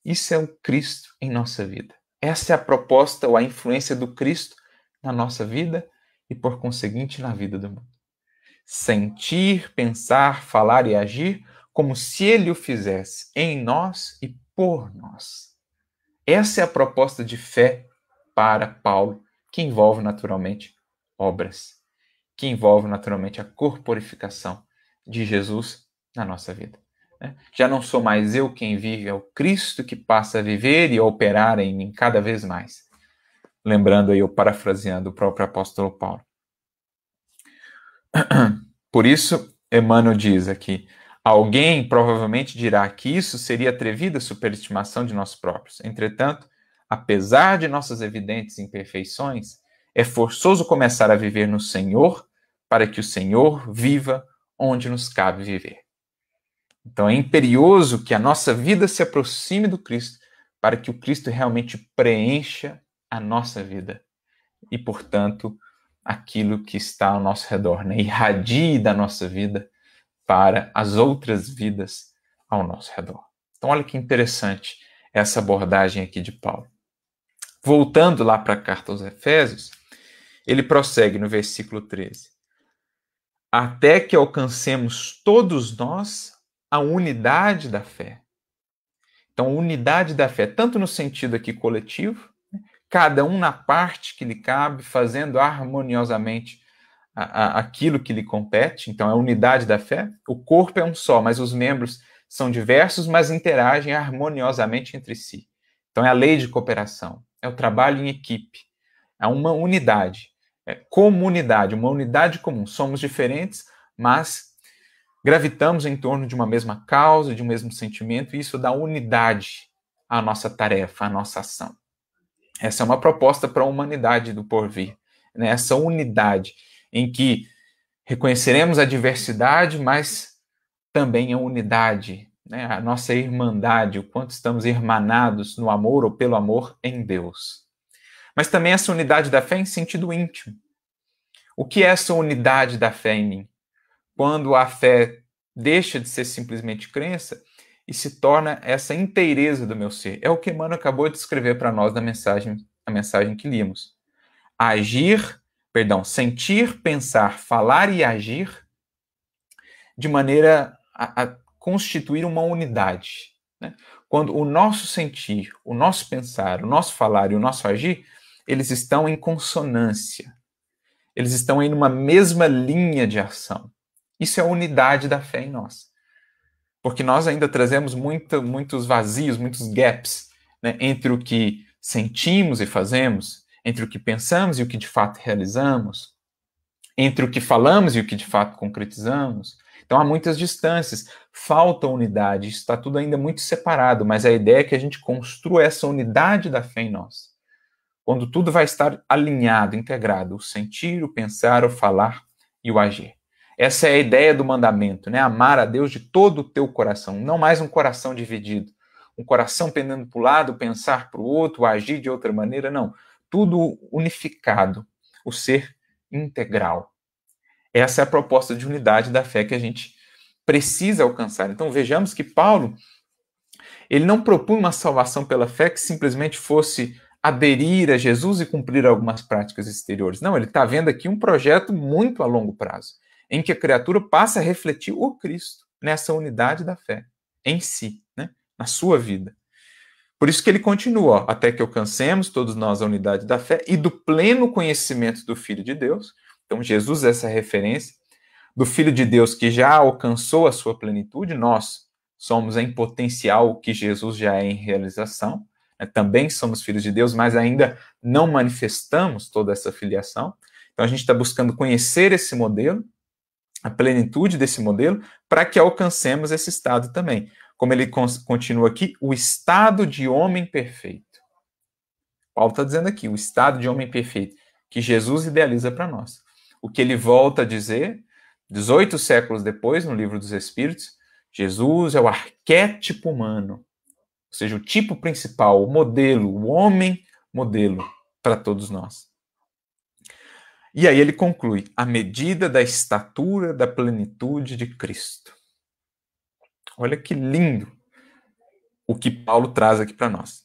Isso é o Cristo em nossa vida. Essa é a proposta ou a influência do Cristo na nossa vida e, por conseguinte, na vida do mundo. Sentir, pensar, falar e agir como se ele o fizesse em nós e por nós. Essa é a proposta de fé para Paulo, que envolve naturalmente obras, que envolve naturalmente a corporificação de Jesus na nossa vida. Né? Já não sou mais eu quem vive, é o Cristo que passa a viver e a operar em mim cada vez mais. Lembrando aí, eu parafraseando o próprio apóstolo Paulo. Por isso, Emmanuel diz aqui: Alguém provavelmente dirá que isso seria atrevida superestimação de nós próprios. Entretanto, apesar de nossas evidentes imperfeições, é forçoso começar a viver no Senhor para que o Senhor viva onde nos cabe viver. Então é imperioso que a nossa vida se aproxime do Cristo para que o Cristo realmente preencha a nossa vida e, portanto, aquilo que está ao nosso redor, né? irradie da nossa vida para as outras vidas ao nosso redor. Então, olha que interessante essa abordagem aqui de Paulo. Voltando lá para a carta aos Efésios, ele prossegue no versículo 13: Até que alcancemos todos nós a unidade da fé. Então, unidade da fé, tanto no sentido aqui coletivo, cada um na parte que lhe cabe, fazendo harmoniosamente a, a, aquilo que lhe compete, então é a unidade da fé. O corpo é um só, mas os membros são diversos, mas interagem harmoniosamente entre si. Então é a lei de cooperação, é o trabalho em equipe, é uma unidade, é comunidade, uma unidade comum. Somos diferentes, mas gravitamos em torno de uma mesma causa, de um mesmo sentimento, e isso dá unidade à nossa tarefa, à nossa ação. Essa é uma proposta para a humanidade do porvir, né? essa unidade em que reconheceremos a diversidade, mas também a unidade, né? a nossa irmandade, o quanto estamos irmanados no amor ou pelo amor em Deus. Mas também essa unidade da fé em sentido íntimo. O que é essa unidade da fé em mim? Quando a fé deixa de ser simplesmente crença e se torna essa inteireza do meu ser. É o que Emmanuel acabou de escrever para nós na mensagem, a mensagem que limos. Agir perdão, sentir, pensar, falar e agir de maneira a, a constituir uma unidade. Né? Quando o nosso sentir, o nosso pensar, o nosso falar e o nosso agir, eles estão em consonância. Eles estão em uma mesma linha de ação. Isso é a unidade da fé em nós. Porque nós ainda trazemos muito, muitos vazios, muitos gaps né, entre o que sentimos e fazemos, entre o que pensamos e o que de fato realizamos, entre o que falamos e o que de fato concretizamos. Então há muitas distâncias, falta unidade, está tudo ainda muito separado, mas a ideia é que a gente construa essa unidade da fé em nós. Quando tudo vai estar alinhado, integrado, o sentir, o pensar, o falar e o agir. Essa é a ideia do mandamento, né? Amar a Deus de todo o teu coração, não mais um coração dividido, um coração pendendo para o lado, pensar para o outro, agir de outra maneira, não. Tudo unificado, o ser integral. Essa é a proposta de unidade da fé que a gente precisa alcançar. Então vejamos que Paulo ele não propunha uma salvação pela fé que simplesmente fosse aderir a Jesus e cumprir algumas práticas exteriores. Não, ele está vendo aqui um projeto muito a longo prazo em que a criatura passa a refletir o Cristo nessa unidade da fé, em si, né? na sua vida. Por isso que ele continua, ó, até que alcancemos todos nós a unidade da fé e do pleno conhecimento do Filho de Deus. Então, Jesus é essa referência do Filho de Deus que já alcançou a sua plenitude, nós somos em potencial o que Jesus já é em realização. Né? Também somos filhos de Deus, mas ainda não manifestamos toda essa filiação. Então, a gente está buscando conhecer esse modelo a plenitude desse modelo, para que alcancemos esse estado também. Como ele continua aqui, o estado de homem perfeito. Paulo está dizendo aqui, o estado de homem perfeito, que Jesus idealiza para nós. O que ele volta a dizer, 18 séculos depois, no livro dos Espíritos, Jesus é o arquétipo humano, ou seja, o tipo principal, o modelo, o homem modelo para todos nós. E aí ele conclui: a medida da estatura da plenitude de Cristo. Olha que lindo o que Paulo traz aqui para nós.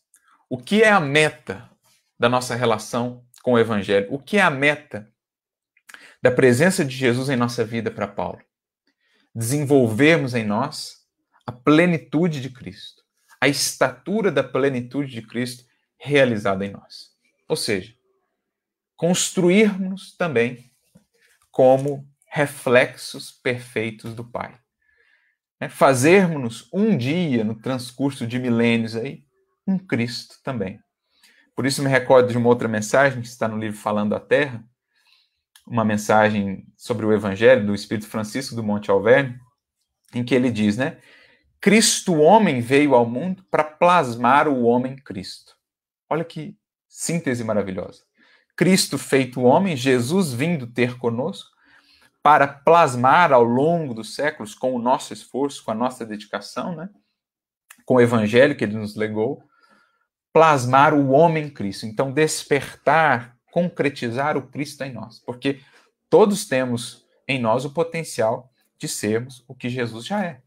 O que é a meta da nossa relação com o Evangelho? O que é a meta da presença de Jesus em nossa vida para Paulo? Desenvolvermos em nós a plenitude de Cristo, a estatura da plenitude de Cristo realizada em nós. Ou seja, construirmos também como reflexos perfeitos do Pai. É, Fazermos um dia, no transcurso de milênios aí, um Cristo também. Por isso me recordo de uma outra mensagem que está no livro Falando a Terra, uma mensagem sobre o Evangelho do Espírito Francisco do Monte Alverne, em que ele diz, né? Cristo homem veio ao mundo para plasmar o homem Cristo. Olha que síntese maravilhosa. Cristo feito homem, Jesus vindo ter conosco, para plasmar ao longo dos séculos, com o nosso esforço, com a nossa dedicação, né? com o evangelho que ele nos legou, plasmar o homem Cristo. Então, despertar, concretizar o Cristo em nós. Porque todos temos em nós o potencial de sermos o que Jesus já é.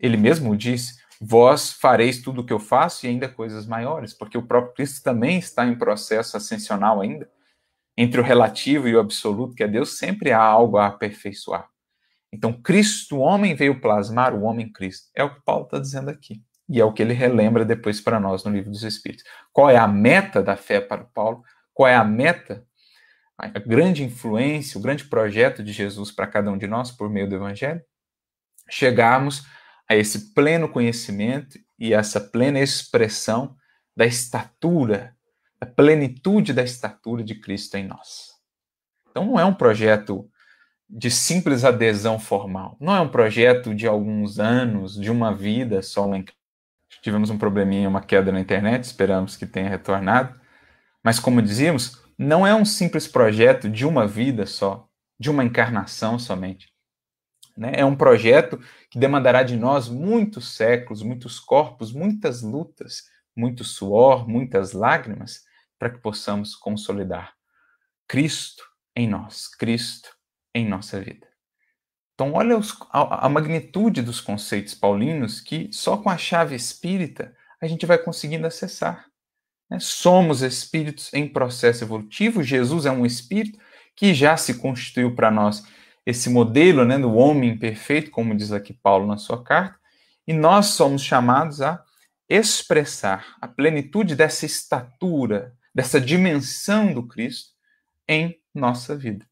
Ele mesmo disse: Vós fareis tudo o que eu faço e ainda coisas maiores, porque o próprio Cristo também está em processo ascensional ainda entre o relativo e o absoluto, que é Deus, sempre há algo a aperfeiçoar. Então, Cristo, o homem, veio plasmar o homem Cristo. É o que Paulo está dizendo aqui. E é o que ele relembra depois para nós no livro dos Espíritos. Qual é a meta da fé para Paulo? Qual é a meta, a grande influência, o grande projeto de Jesus para cada um de nós por meio do Evangelho? Chegarmos a esse pleno conhecimento e essa plena expressão da estatura a plenitude da estatura de Cristo em nós. Então não é um projeto de simples adesão formal, não é um projeto de alguns anos, de uma vida só em Tivemos um probleminha, uma queda na internet, esperamos que tenha retornado. Mas como dizíamos, não é um simples projeto de uma vida só, de uma encarnação somente. Né? É um projeto que demandará de nós muitos séculos, muitos corpos, muitas lutas, muito suor, muitas lágrimas, para que possamos consolidar Cristo em nós, Cristo em nossa vida. Então, olha os, a, a, magnitude dos conceitos paulinos que só com a chave espírita a gente vai conseguindo acessar. Né? Somos espíritos em processo evolutivo, Jesus é um espírito que já se constituiu para nós esse modelo né, do homem perfeito, como diz aqui Paulo na sua carta, e nós somos chamados a expressar a plenitude dessa estatura, dessa dimensão do Cristo em nossa vida.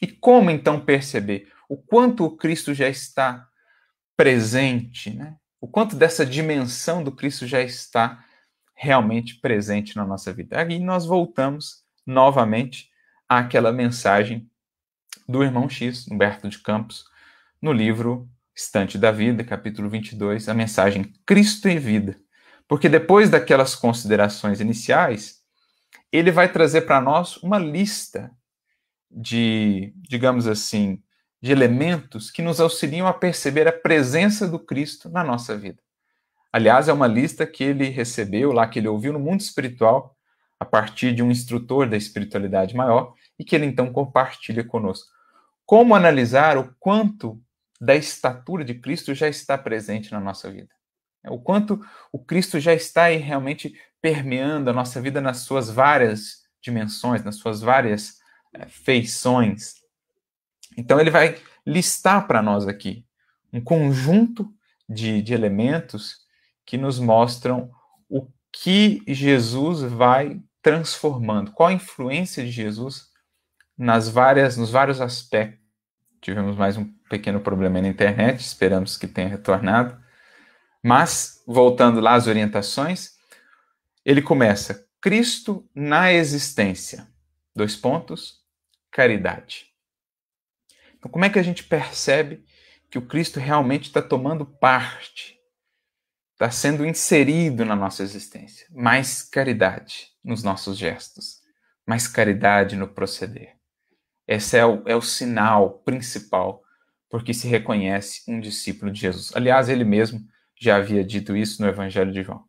E como então perceber o quanto o Cristo já está presente, né? o quanto dessa dimensão do Cristo já está realmente presente na nossa vida. Aí nós voltamos novamente àquela mensagem do irmão X, Humberto de Campos, no livro Estante da Vida, capítulo 22, a mensagem Cristo e Vida. Porque depois daquelas considerações iniciais, ele vai trazer para nós uma lista de, digamos assim, de elementos que nos auxiliam a perceber a presença do Cristo na nossa vida. Aliás, é uma lista que ele recebeu lá, que ele ouviu no mundo espiritual, a partir de um instrutor da espiritualidade maior, e que ele então compartilha conosco. Como analisar o quanto da estatura de Cristo já está presente na nossa vida? O quanto o Cristo já está aí realmente permeando a nossa vida nas suas várias dimensões, nas suas várias é, feições. Então, ele vai listar para nós aqui um conjunto de, de elementos que nos mostram o que Jesus vai transformando, qual a influência de Jesus nas várias, nos vários aspectos. Tivemos mais um pequeno problema na internet, esperamos que tenha retornado. Mas, voltando lá às orientações, ele começa Cristo na existência. Dois pontos, caridade. Então, como é que a gente percebe que o Cristo realmente está tomando parte está sendo inserido na nossa existência. Mais caridade nos nossos gestos, mais caridade no proceder. Esse é o, é o sinal principal porque se reconhece um discípulo de Jesus. Aliás, ele mesmo já havia dito isso no Evangelho de João.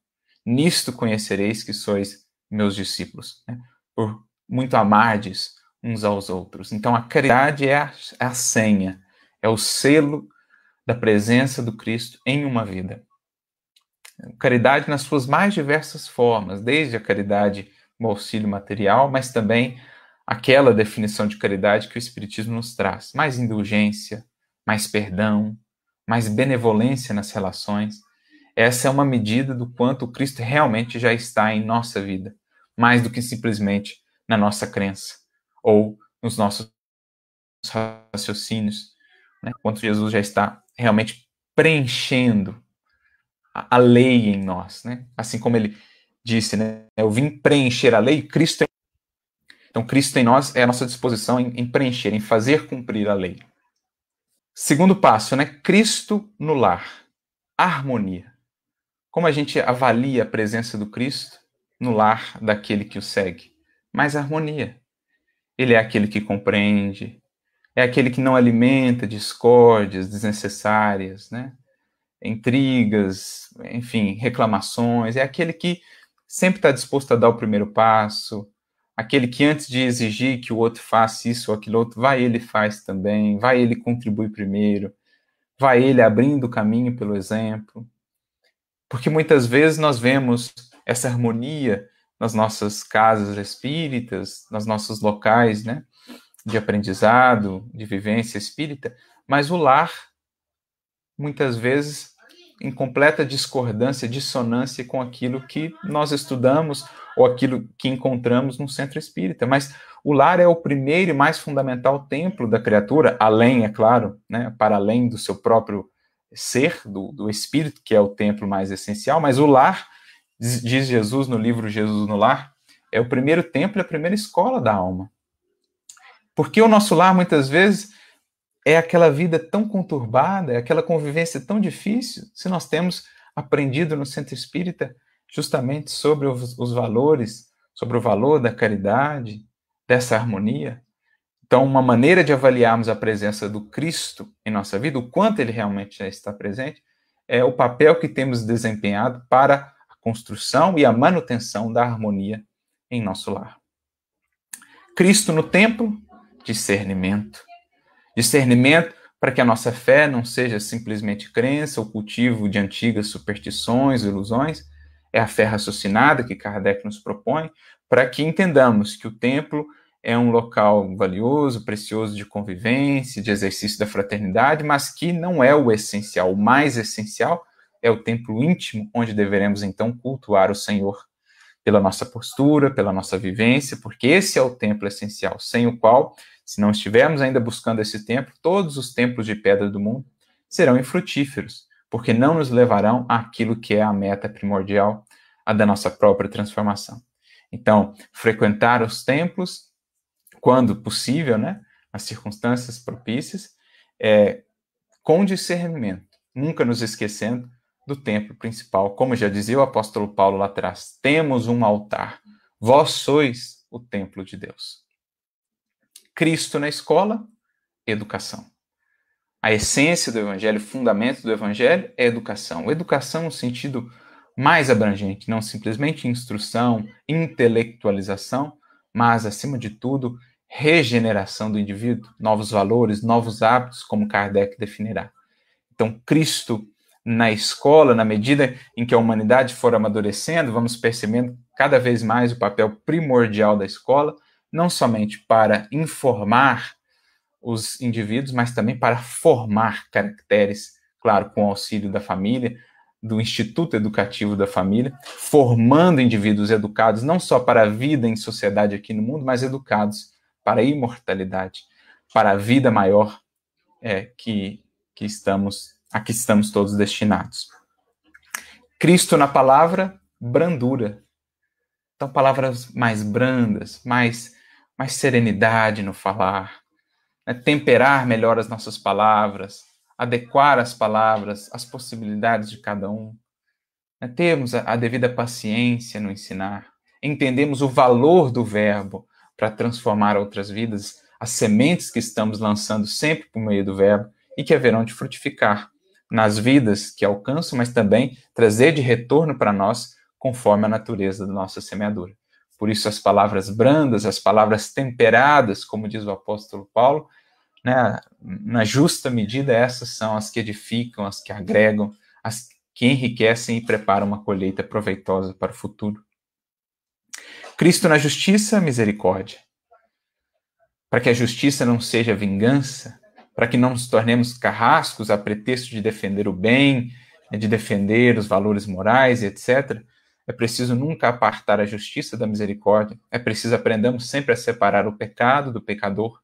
Nisto conhecereis que sois meus discípulos, né? por muito amardes uns aos outros. Então, a caridade é a, é a senha, é o selo da presença do Cristo em uma vida. Caridade nas suas mais diversas formas, desde a caridade no auxílio material, mas também aquela definição de caridade que o Espiritismo nos traz: mais indulgência, mais perdão, mais benevolência nas relações. Essa é uma medida do quanto Cristo realmente já está em nossa vida, mais do que simplesmente na nossa crença ou nos nossos raciocínios. Né? Quanto Jesus já está realmente preenchendo a, lei em nós, né? Assim como ele disse, né? Eu vim preencher a lei, Cristo em... Então, Cristo em nós é a nossa disposição em, em preencher, em fazer cumprir a lei. Segundo passo, né? Cristo no lar. Harmonia. Como a gente avalia a presença do Cristo no lar daquele que o segue? Mais harmonia. Ele é aquele que compreende, é aquele que não alimenta discórdias desnecessárias, né? intrigas, enfim, reclamações, é aquele que sempre está disposto a dar o primeiro passo, aquele que antes de exigir que o outro faça isso ou aquilo outro, vai ele faz também, vai ele contribui primeiro, vai ele abrindo o caminho pelo exemplo. Porque muitas vezes nós vemos essa harmonia nas nossas casas espíritas, nos nossos locais, né, de aprendizado, de vivência espírita, mas o lar muitas vezes em completa discordância, dissonância com aquilo que nós estudamos ou aquilo que encontramos no centro espírita. Mas o lar é o primeiro e mais fundamental templo da criatura, além, é claro, né, para além do seu próprio ser, do, do espírito, que é o templo mais essencial, mas o lar, diz Jesus no livro Jesus no Lar, é o primeiro templo e a primeira escola da alma. Porque o nosso lar, muitas vezes, é aquela vida tão conturbada, é aquela convivência tão difícil, se nós temos aprendido no centro espírita justamente sobre os, os valores, sobre o valor da caridade, dessa harmonia. Então, uma maneira de avaliarmos a presença do Cristo em nossa vida, o quanto ele realmente já está presente, é o papel que temos desempenhado para a construção e a manutenção da harmonia em nosso lar. Cristo no templo, discernimento. Discernimento para que a nossa fé não seja simplesmente crença ou cultivo de antigas superstições, ilusões, é a fé raciocinada que Kardec nos propõe, para que entendamos que o templo é um local valioso, precioso de convivência, de exercício da fraternidade, mas que não é o essencial. O mais essencial é o templo íntimo onde deveremos então cultuar o Senhor pela nossa postura, pela nossa vivência, porque esse é o templo essencial, sem o qual, se não estivermos ainda buscando esse templo, todos os templos de pedra do mundo serão infrutíferos, porque não nos levarão àquilo que é a meta primordial, a da nossa própria transformação. Então, frequentar os templos, quando possível, né, as circunstâncias propícias, é, com discernimento, nunca nos esquecendo do templo principal. Como já dizia o apóstolo Paulo lá atrás, temos um altar, vós sois o templo de Deus. Cristo na escola, educação. A essência do evangelho, o fundamento do evangelho é educação. Educação no sentido mais abrangente, não simplesmente instrução, intelectualização, mas, acima de tudo, regeneração do indivíduo, novos valores, novos hábitos, como Kardec definirá. Então, Cristo na escola, na medida em que a humanidade for amadurecendo, vamos percebendo cada vez mais o papel primordial da escola, não somente para informar os indivíduos, mas também para formar caracteres, claro, com o auxílio da família, do Instituto Educativo da Família, formando indivíduos educados não só para a vida em sociedade aqui no mundo, mas educados para a imortalidade, para a vida maior é, que, que estamos, a que estamos todos destinados. Cristo na palavra, brandura. Então, palavras mais brandas, mais, mais serenidade no falar, né? temperar melhor as nossas palavras, adequar as palavras às possibilidades de cada um. Né? A, a devida paciência no ensinar, entendemos o valor do verbo, para transformar outras vidas, as sementes que estamos lançando sempre por meio do verbo e que haverão de frutificar nas vidas que alcançam, mas também trazer de retorno para nós conforme a natureza da nossa semeadura. Por isso, as palavras brandas, as palavras temperadas, como diz o apóstolo Paulo, né, na justa medida, essas são as que edificam, as que agregam, as que enriquecem e preparam uma colheita proveitosa para o futuro. Cristo na justiça, misericórdia. Para que a justiça não seja vingança, para que não nos tornemos carrascos a pretexto de defender o bem, né, de defender os valores morais e etc. É preciso nunca apartar a justiça da misericórdia. É preciso aprendamos sempre a separar o pecado do pecador,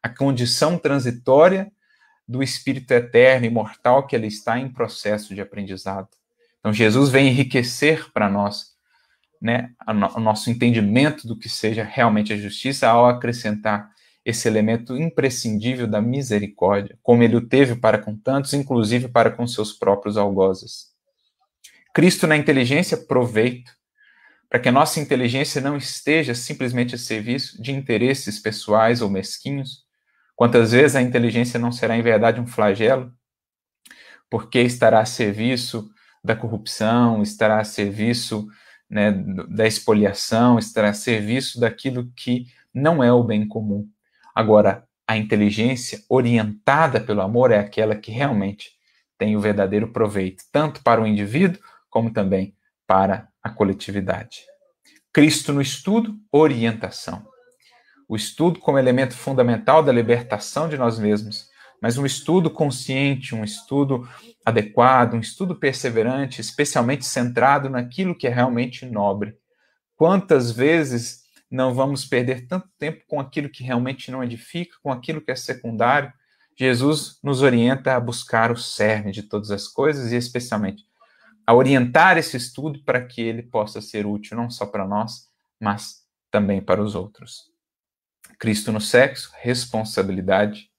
a condição transitória do espírito eterno, imortal que ele está em processo de aprendizado. Então Jesus vem enriquecer para nós né, o nosso entendimento do que seja realmente a justiça ao acrescentar esse elemento imprescindível da misericórdia, como ele o teve para com tantos, inclusive para com seus próprios algozes. Cristo na inteligência, proveito, para que a nossa inteligência não esteja simplesmente a serviço de interesses pessoais ou mesquinhos. Quantas vezes a inteligência não será em verdade um flagelo, porque estará a serviço da corrupção, estará a serviço né, da expoliação, estará a serviço daquilo que não é o bem comum. Agora, a inteligência orientada pelo amor é aquela que realmente tem o verdadeiro proveito, tanto para o indivíduo como também para a coletividade. Cristo no estudo, orientação. O estudo como elemento fundamental da libertação de nós mesmos, mas um estudo consciente, um estudo adequado, um estudo perseverante, especialmente centrado naquilo que é realmente nobre. Quantas vezes não vamos perder tanto tempo com aquilo que realmente não edifica, com aquilo que é secundário? Jesus nos orienta a buscar o cerne de todas as coisas e, especialmente, a orientar esse estudo para que ele possa ser útil não só para nós, mas também para os outros. Cristo no sexo, responsabilidade,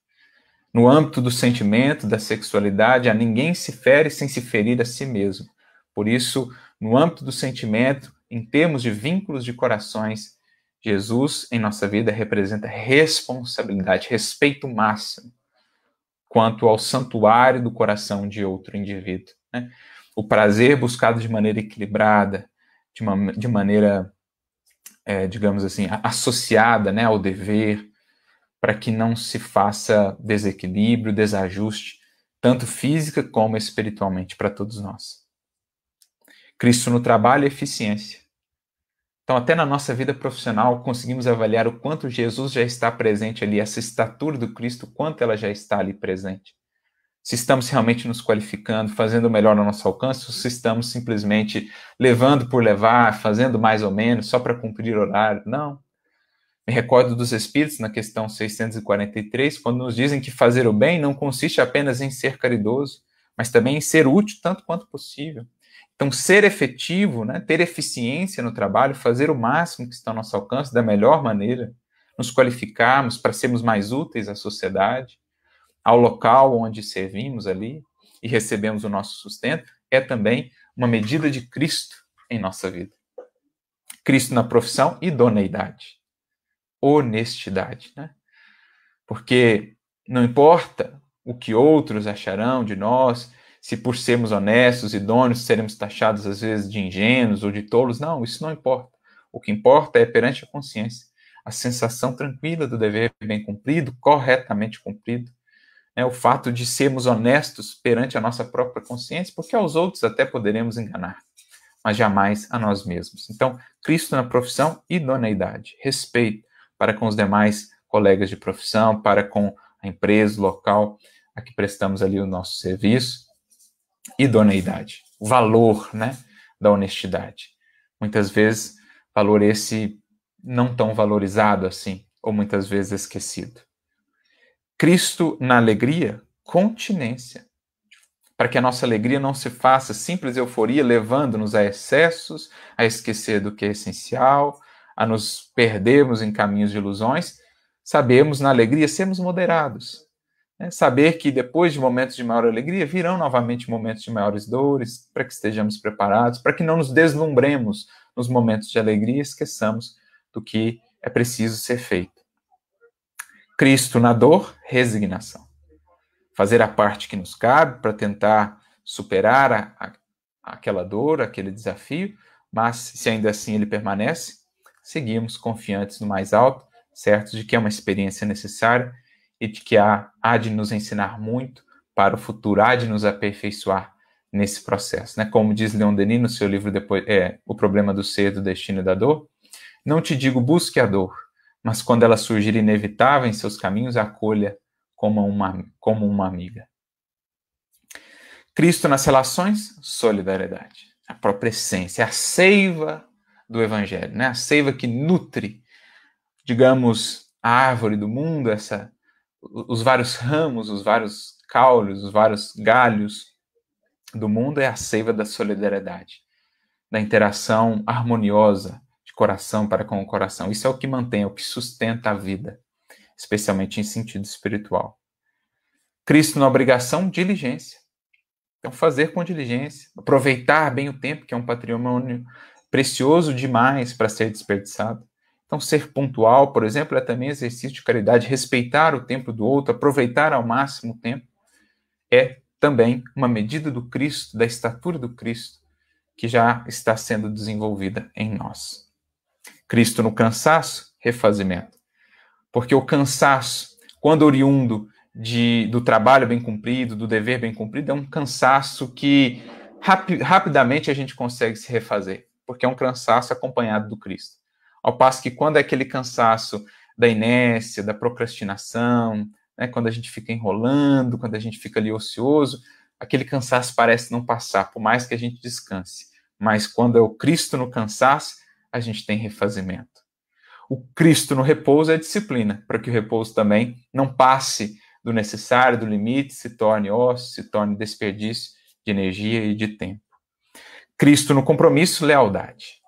no âmbito do sentimento, da sexualidade, a ninguém se fere sem se ferir a si mesmo. Por isso, no âmbito do sentimento, em termos de vínculos de corações, Jesus em nossa vida representa responsabilidade, respeito máximo quanto ao santuário do coração de outro indivíduo. Né? O prazer buscado de maneira equilibrada, de, uma, de maneira, é, digamos assim, associada né, ao dever, para que não se faça desequilíbrio, desajuste, tanto física como espiritualmente para todos nós. Cristo no trabalho e eficiência. Então, até na nossa vida profissional, conseguimos avaliar o quanto Jesus já está presente ali, essa estatura do Cristo, quanto ela já está ali presente. se estamos realmente nos qualificando, fazendo o melhor ao nosso alcance, ou se estamos simplesmente levando por levar, fazendo mais ou menos, só para cumprir horário. Não. Me recordo dos Espíritos na questão 643, quando nos dizem que fazer o bem não consiste apenas em ser caridoso, mas também em ser útil tanto quanto possível. Então, ser efetivo, né, ter eficiência no trabalho, fazer o máximo que está ao nosso alcance da melhor maneira, nos qualificarmos para sermos mais úteis à sociedade, ao local onde servimos ali e recebemos o nosso sustento, é também uma medida de Cristo em nossa vida. Cristo na profissão, idoneidade. Honestidade, né? Porque não importa o que outros acharão de nós, se por sermos honestos, idôneos, seremos taxados às vezes de ingênuos ou de tolos. Não, isso não importa. O que importa é perante a consciência, a sensação tranquila do dever bem cumprido, corretamente cumprido, né, o fato de sermos honestos perante a nossa própria consciência, porque aos outros até poderemos enganar, mas jamais a nós mesmos. Então, Cristo na profissão, idoneidade, respeito para com os demais colegas de profissão, para com a empresa, local a que prestamos ali o nosso serviço, idoneidade, o valor, né, da honestidade. Muitas vezes, valor esse não tão valorizado assim, ou muitas vezes esquecido. Cristo na alegria, continência. Para que a nossa alegria não se faça simples euforia, levando-nos a excessos, a esquecer do que é essencial, a nos perdermos em caminhos de ilusões, sabemos na alegria sermos moderados. Né? Saber que depois de momentos de maior alegria virão novamente momentos de maiores dores, para que estejamos preparados, para que não nos deslumbremos nos momentos de alegria e esqueçamos do que é preciso ser feito. Cristo na dor, resignação. Fazer a parte que nos cabe para tentar superar a, a, aquela dor, aquele desafio, mas se ainda assim ele permanece, seguimos confiantes no mais alto, certos de que é uma experiência necessária e de que há, há de nos ensinar muito para o futuro, há de nos aperfeiçoar nesse processo. Né? Como diz Leon Denis no seu livro depois, é, O Problema do Ser, do Destino e da Dor, não te digo busque a dor, mas quando ela surgir inevitável em seus caminhos, acolha como uma, como uma amiga. Cristo nas relações, solidariedade. A própria essência, a seiva do Evangelho, né? a seiva que nutre, digamos, a árvore do mundo, essa, os vários ramos, os vários caules, os vários galhos do mundo, é a seiva da solidariedade, da interação harmoniosa, de coração para com o coração. Isso é o que mantém, é o que sustenta a vida, especialmente em sentido espiritual. Cristo na obrigação, diligência. Então, fazer com diligência, aproveitar bem o tempo, que é um patrimônio precioso demais para ser desperdiçado. Então, ser pontual, por exemplo, é também exercício de caridade, respeitar o tempo do outro, aproveitar ao máximo o tempo, é também uma medida do Cristo, da estatura do Cristo, que já está sendo desenvolvida em nós. Cristo no cansaço, refazimento. Porque o cansaço, quando oriundo de, do trabalho bem cumprido, do dever bem cumprido, é um cansaço que rapi, rapidamente a gente consegue se refazer, porque é um cansaço acompanhado do Cristo. Ao passo que quando é aquele cansaço da inércia, da procrastinação, né, quando a gente fica enrolando, quando a gente fica ali ocioso, aquele cansaço parece não passar, por mais que a gente descanse. Mas quando é o Cristo no cansaço, a gente tem refazimento. O Cristo no repouso é disciplina, para que o repouso também não passe do necessário, do limite, se torne ócio, se torne desperdício de energia e de tempo. Cristo no compromisso, lealdade.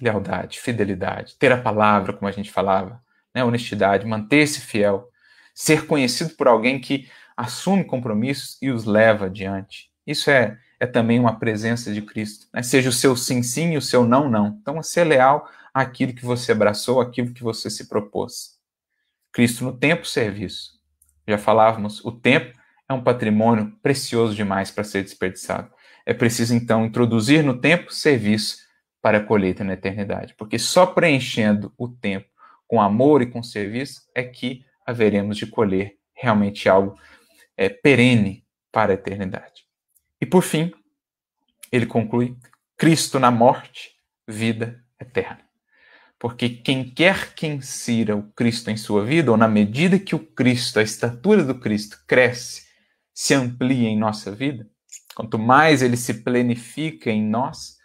Lealdade, fidelidade, ter a palavra, como a gente falava, né? honestidade, manter-se fiel, ser conhecido por alguém que assume compromissos e os leva adiante. Isso é é também uma presença de Cristo. Né? Seja o seu sim, sim e o seu não, não. Então, ser leal àquilo que você abraçou, àquilo que você se propôs. Cristo no tempo, serviço. Já falávamos, o tempo é um patrimônio precioso demais para ser desperdiçado. É preciso, então, introduzir no tempo serviço para a colheita na eternidade. Porque só preenchendo o tempo com amor e com serviço é que haveremos de colher realmente algo é, perene para a eternidade. E por fim, ele conclui: Cristo na morte, vida eterna. Porque quem quer que insira o Cristo em sua vida, ou na medida que o Cristo, a estatura do Cristo, cresce se amplia em nossa vida, quanto mais ele se plenifica em nós,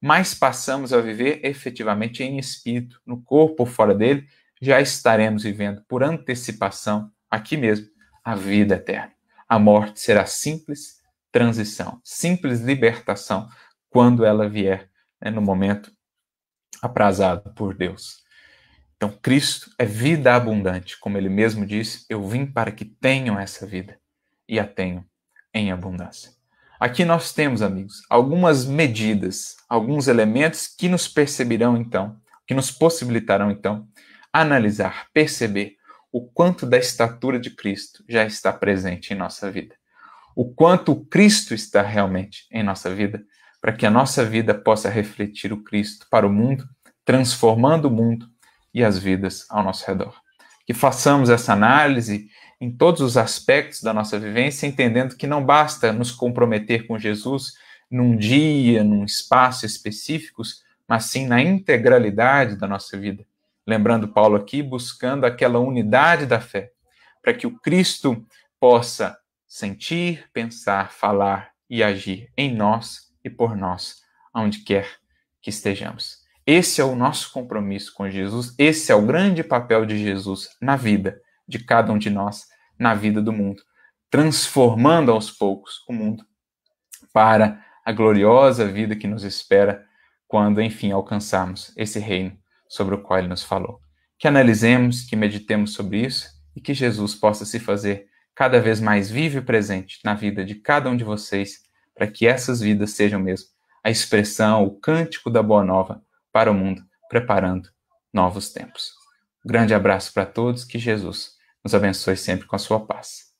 mais passamos a viver efetivamente em espírito, no corpo fora dele, já estaremos vivendo por antecipação, aqui mesmo, a vida eterna. A morte será simples transição, simples libertação, quando ela vier né, no momento aprazado por Deus. Então, Cristo é vida abundante, como ele mesmo disse: Eu vim para que tenham essa vida e a tenham em abundância. Aqui nós temos, amigos, algumas medidas, alguns elementos que nos perceberão então, que nos possibilitarão então analisar, perceber o quanto da estatura de Cristo já está presente em nossa vida. O quanto Cristo está realmente em nossa vida, para que a nossa vida possa refletir o Cristo para o mundo, transformando o mundo e as vidas ao nosso redor. Que façamos essa análise em todos os aspectos da nossa vivência, entendendo que não basta nos comprometer com Jesus num dia, num espaço específicos, mas sim na integralidade da nossa vida. Lembrando Paulo aqui, buscando aquela unidade da fé, para que o Cristo possa sentir, pensar, falar e agir em nós e por nós, aonde quer que estejamos. Esse é o nosso compromisso com Jesus, esse é o grande papel de Jesus na vida de cada um de nós, na vida do mundo, transformando aos poucos o mundo para a gloriosa vida que nos espera quando, enfim, alcançarmos esse reino sobre o qual ele nos falou. Que analisemos, que meditemos sobre isso e que Jesus possa se fazer cada vez mais vivo e presente na vida de cada um de vocês, para que essas vidas sejam mesmo a expressão, o cântico da boa nova para o mundo, preparando novos tempos. grande abraço para todos, que Jesus nos abençoe sempre com a sua paz.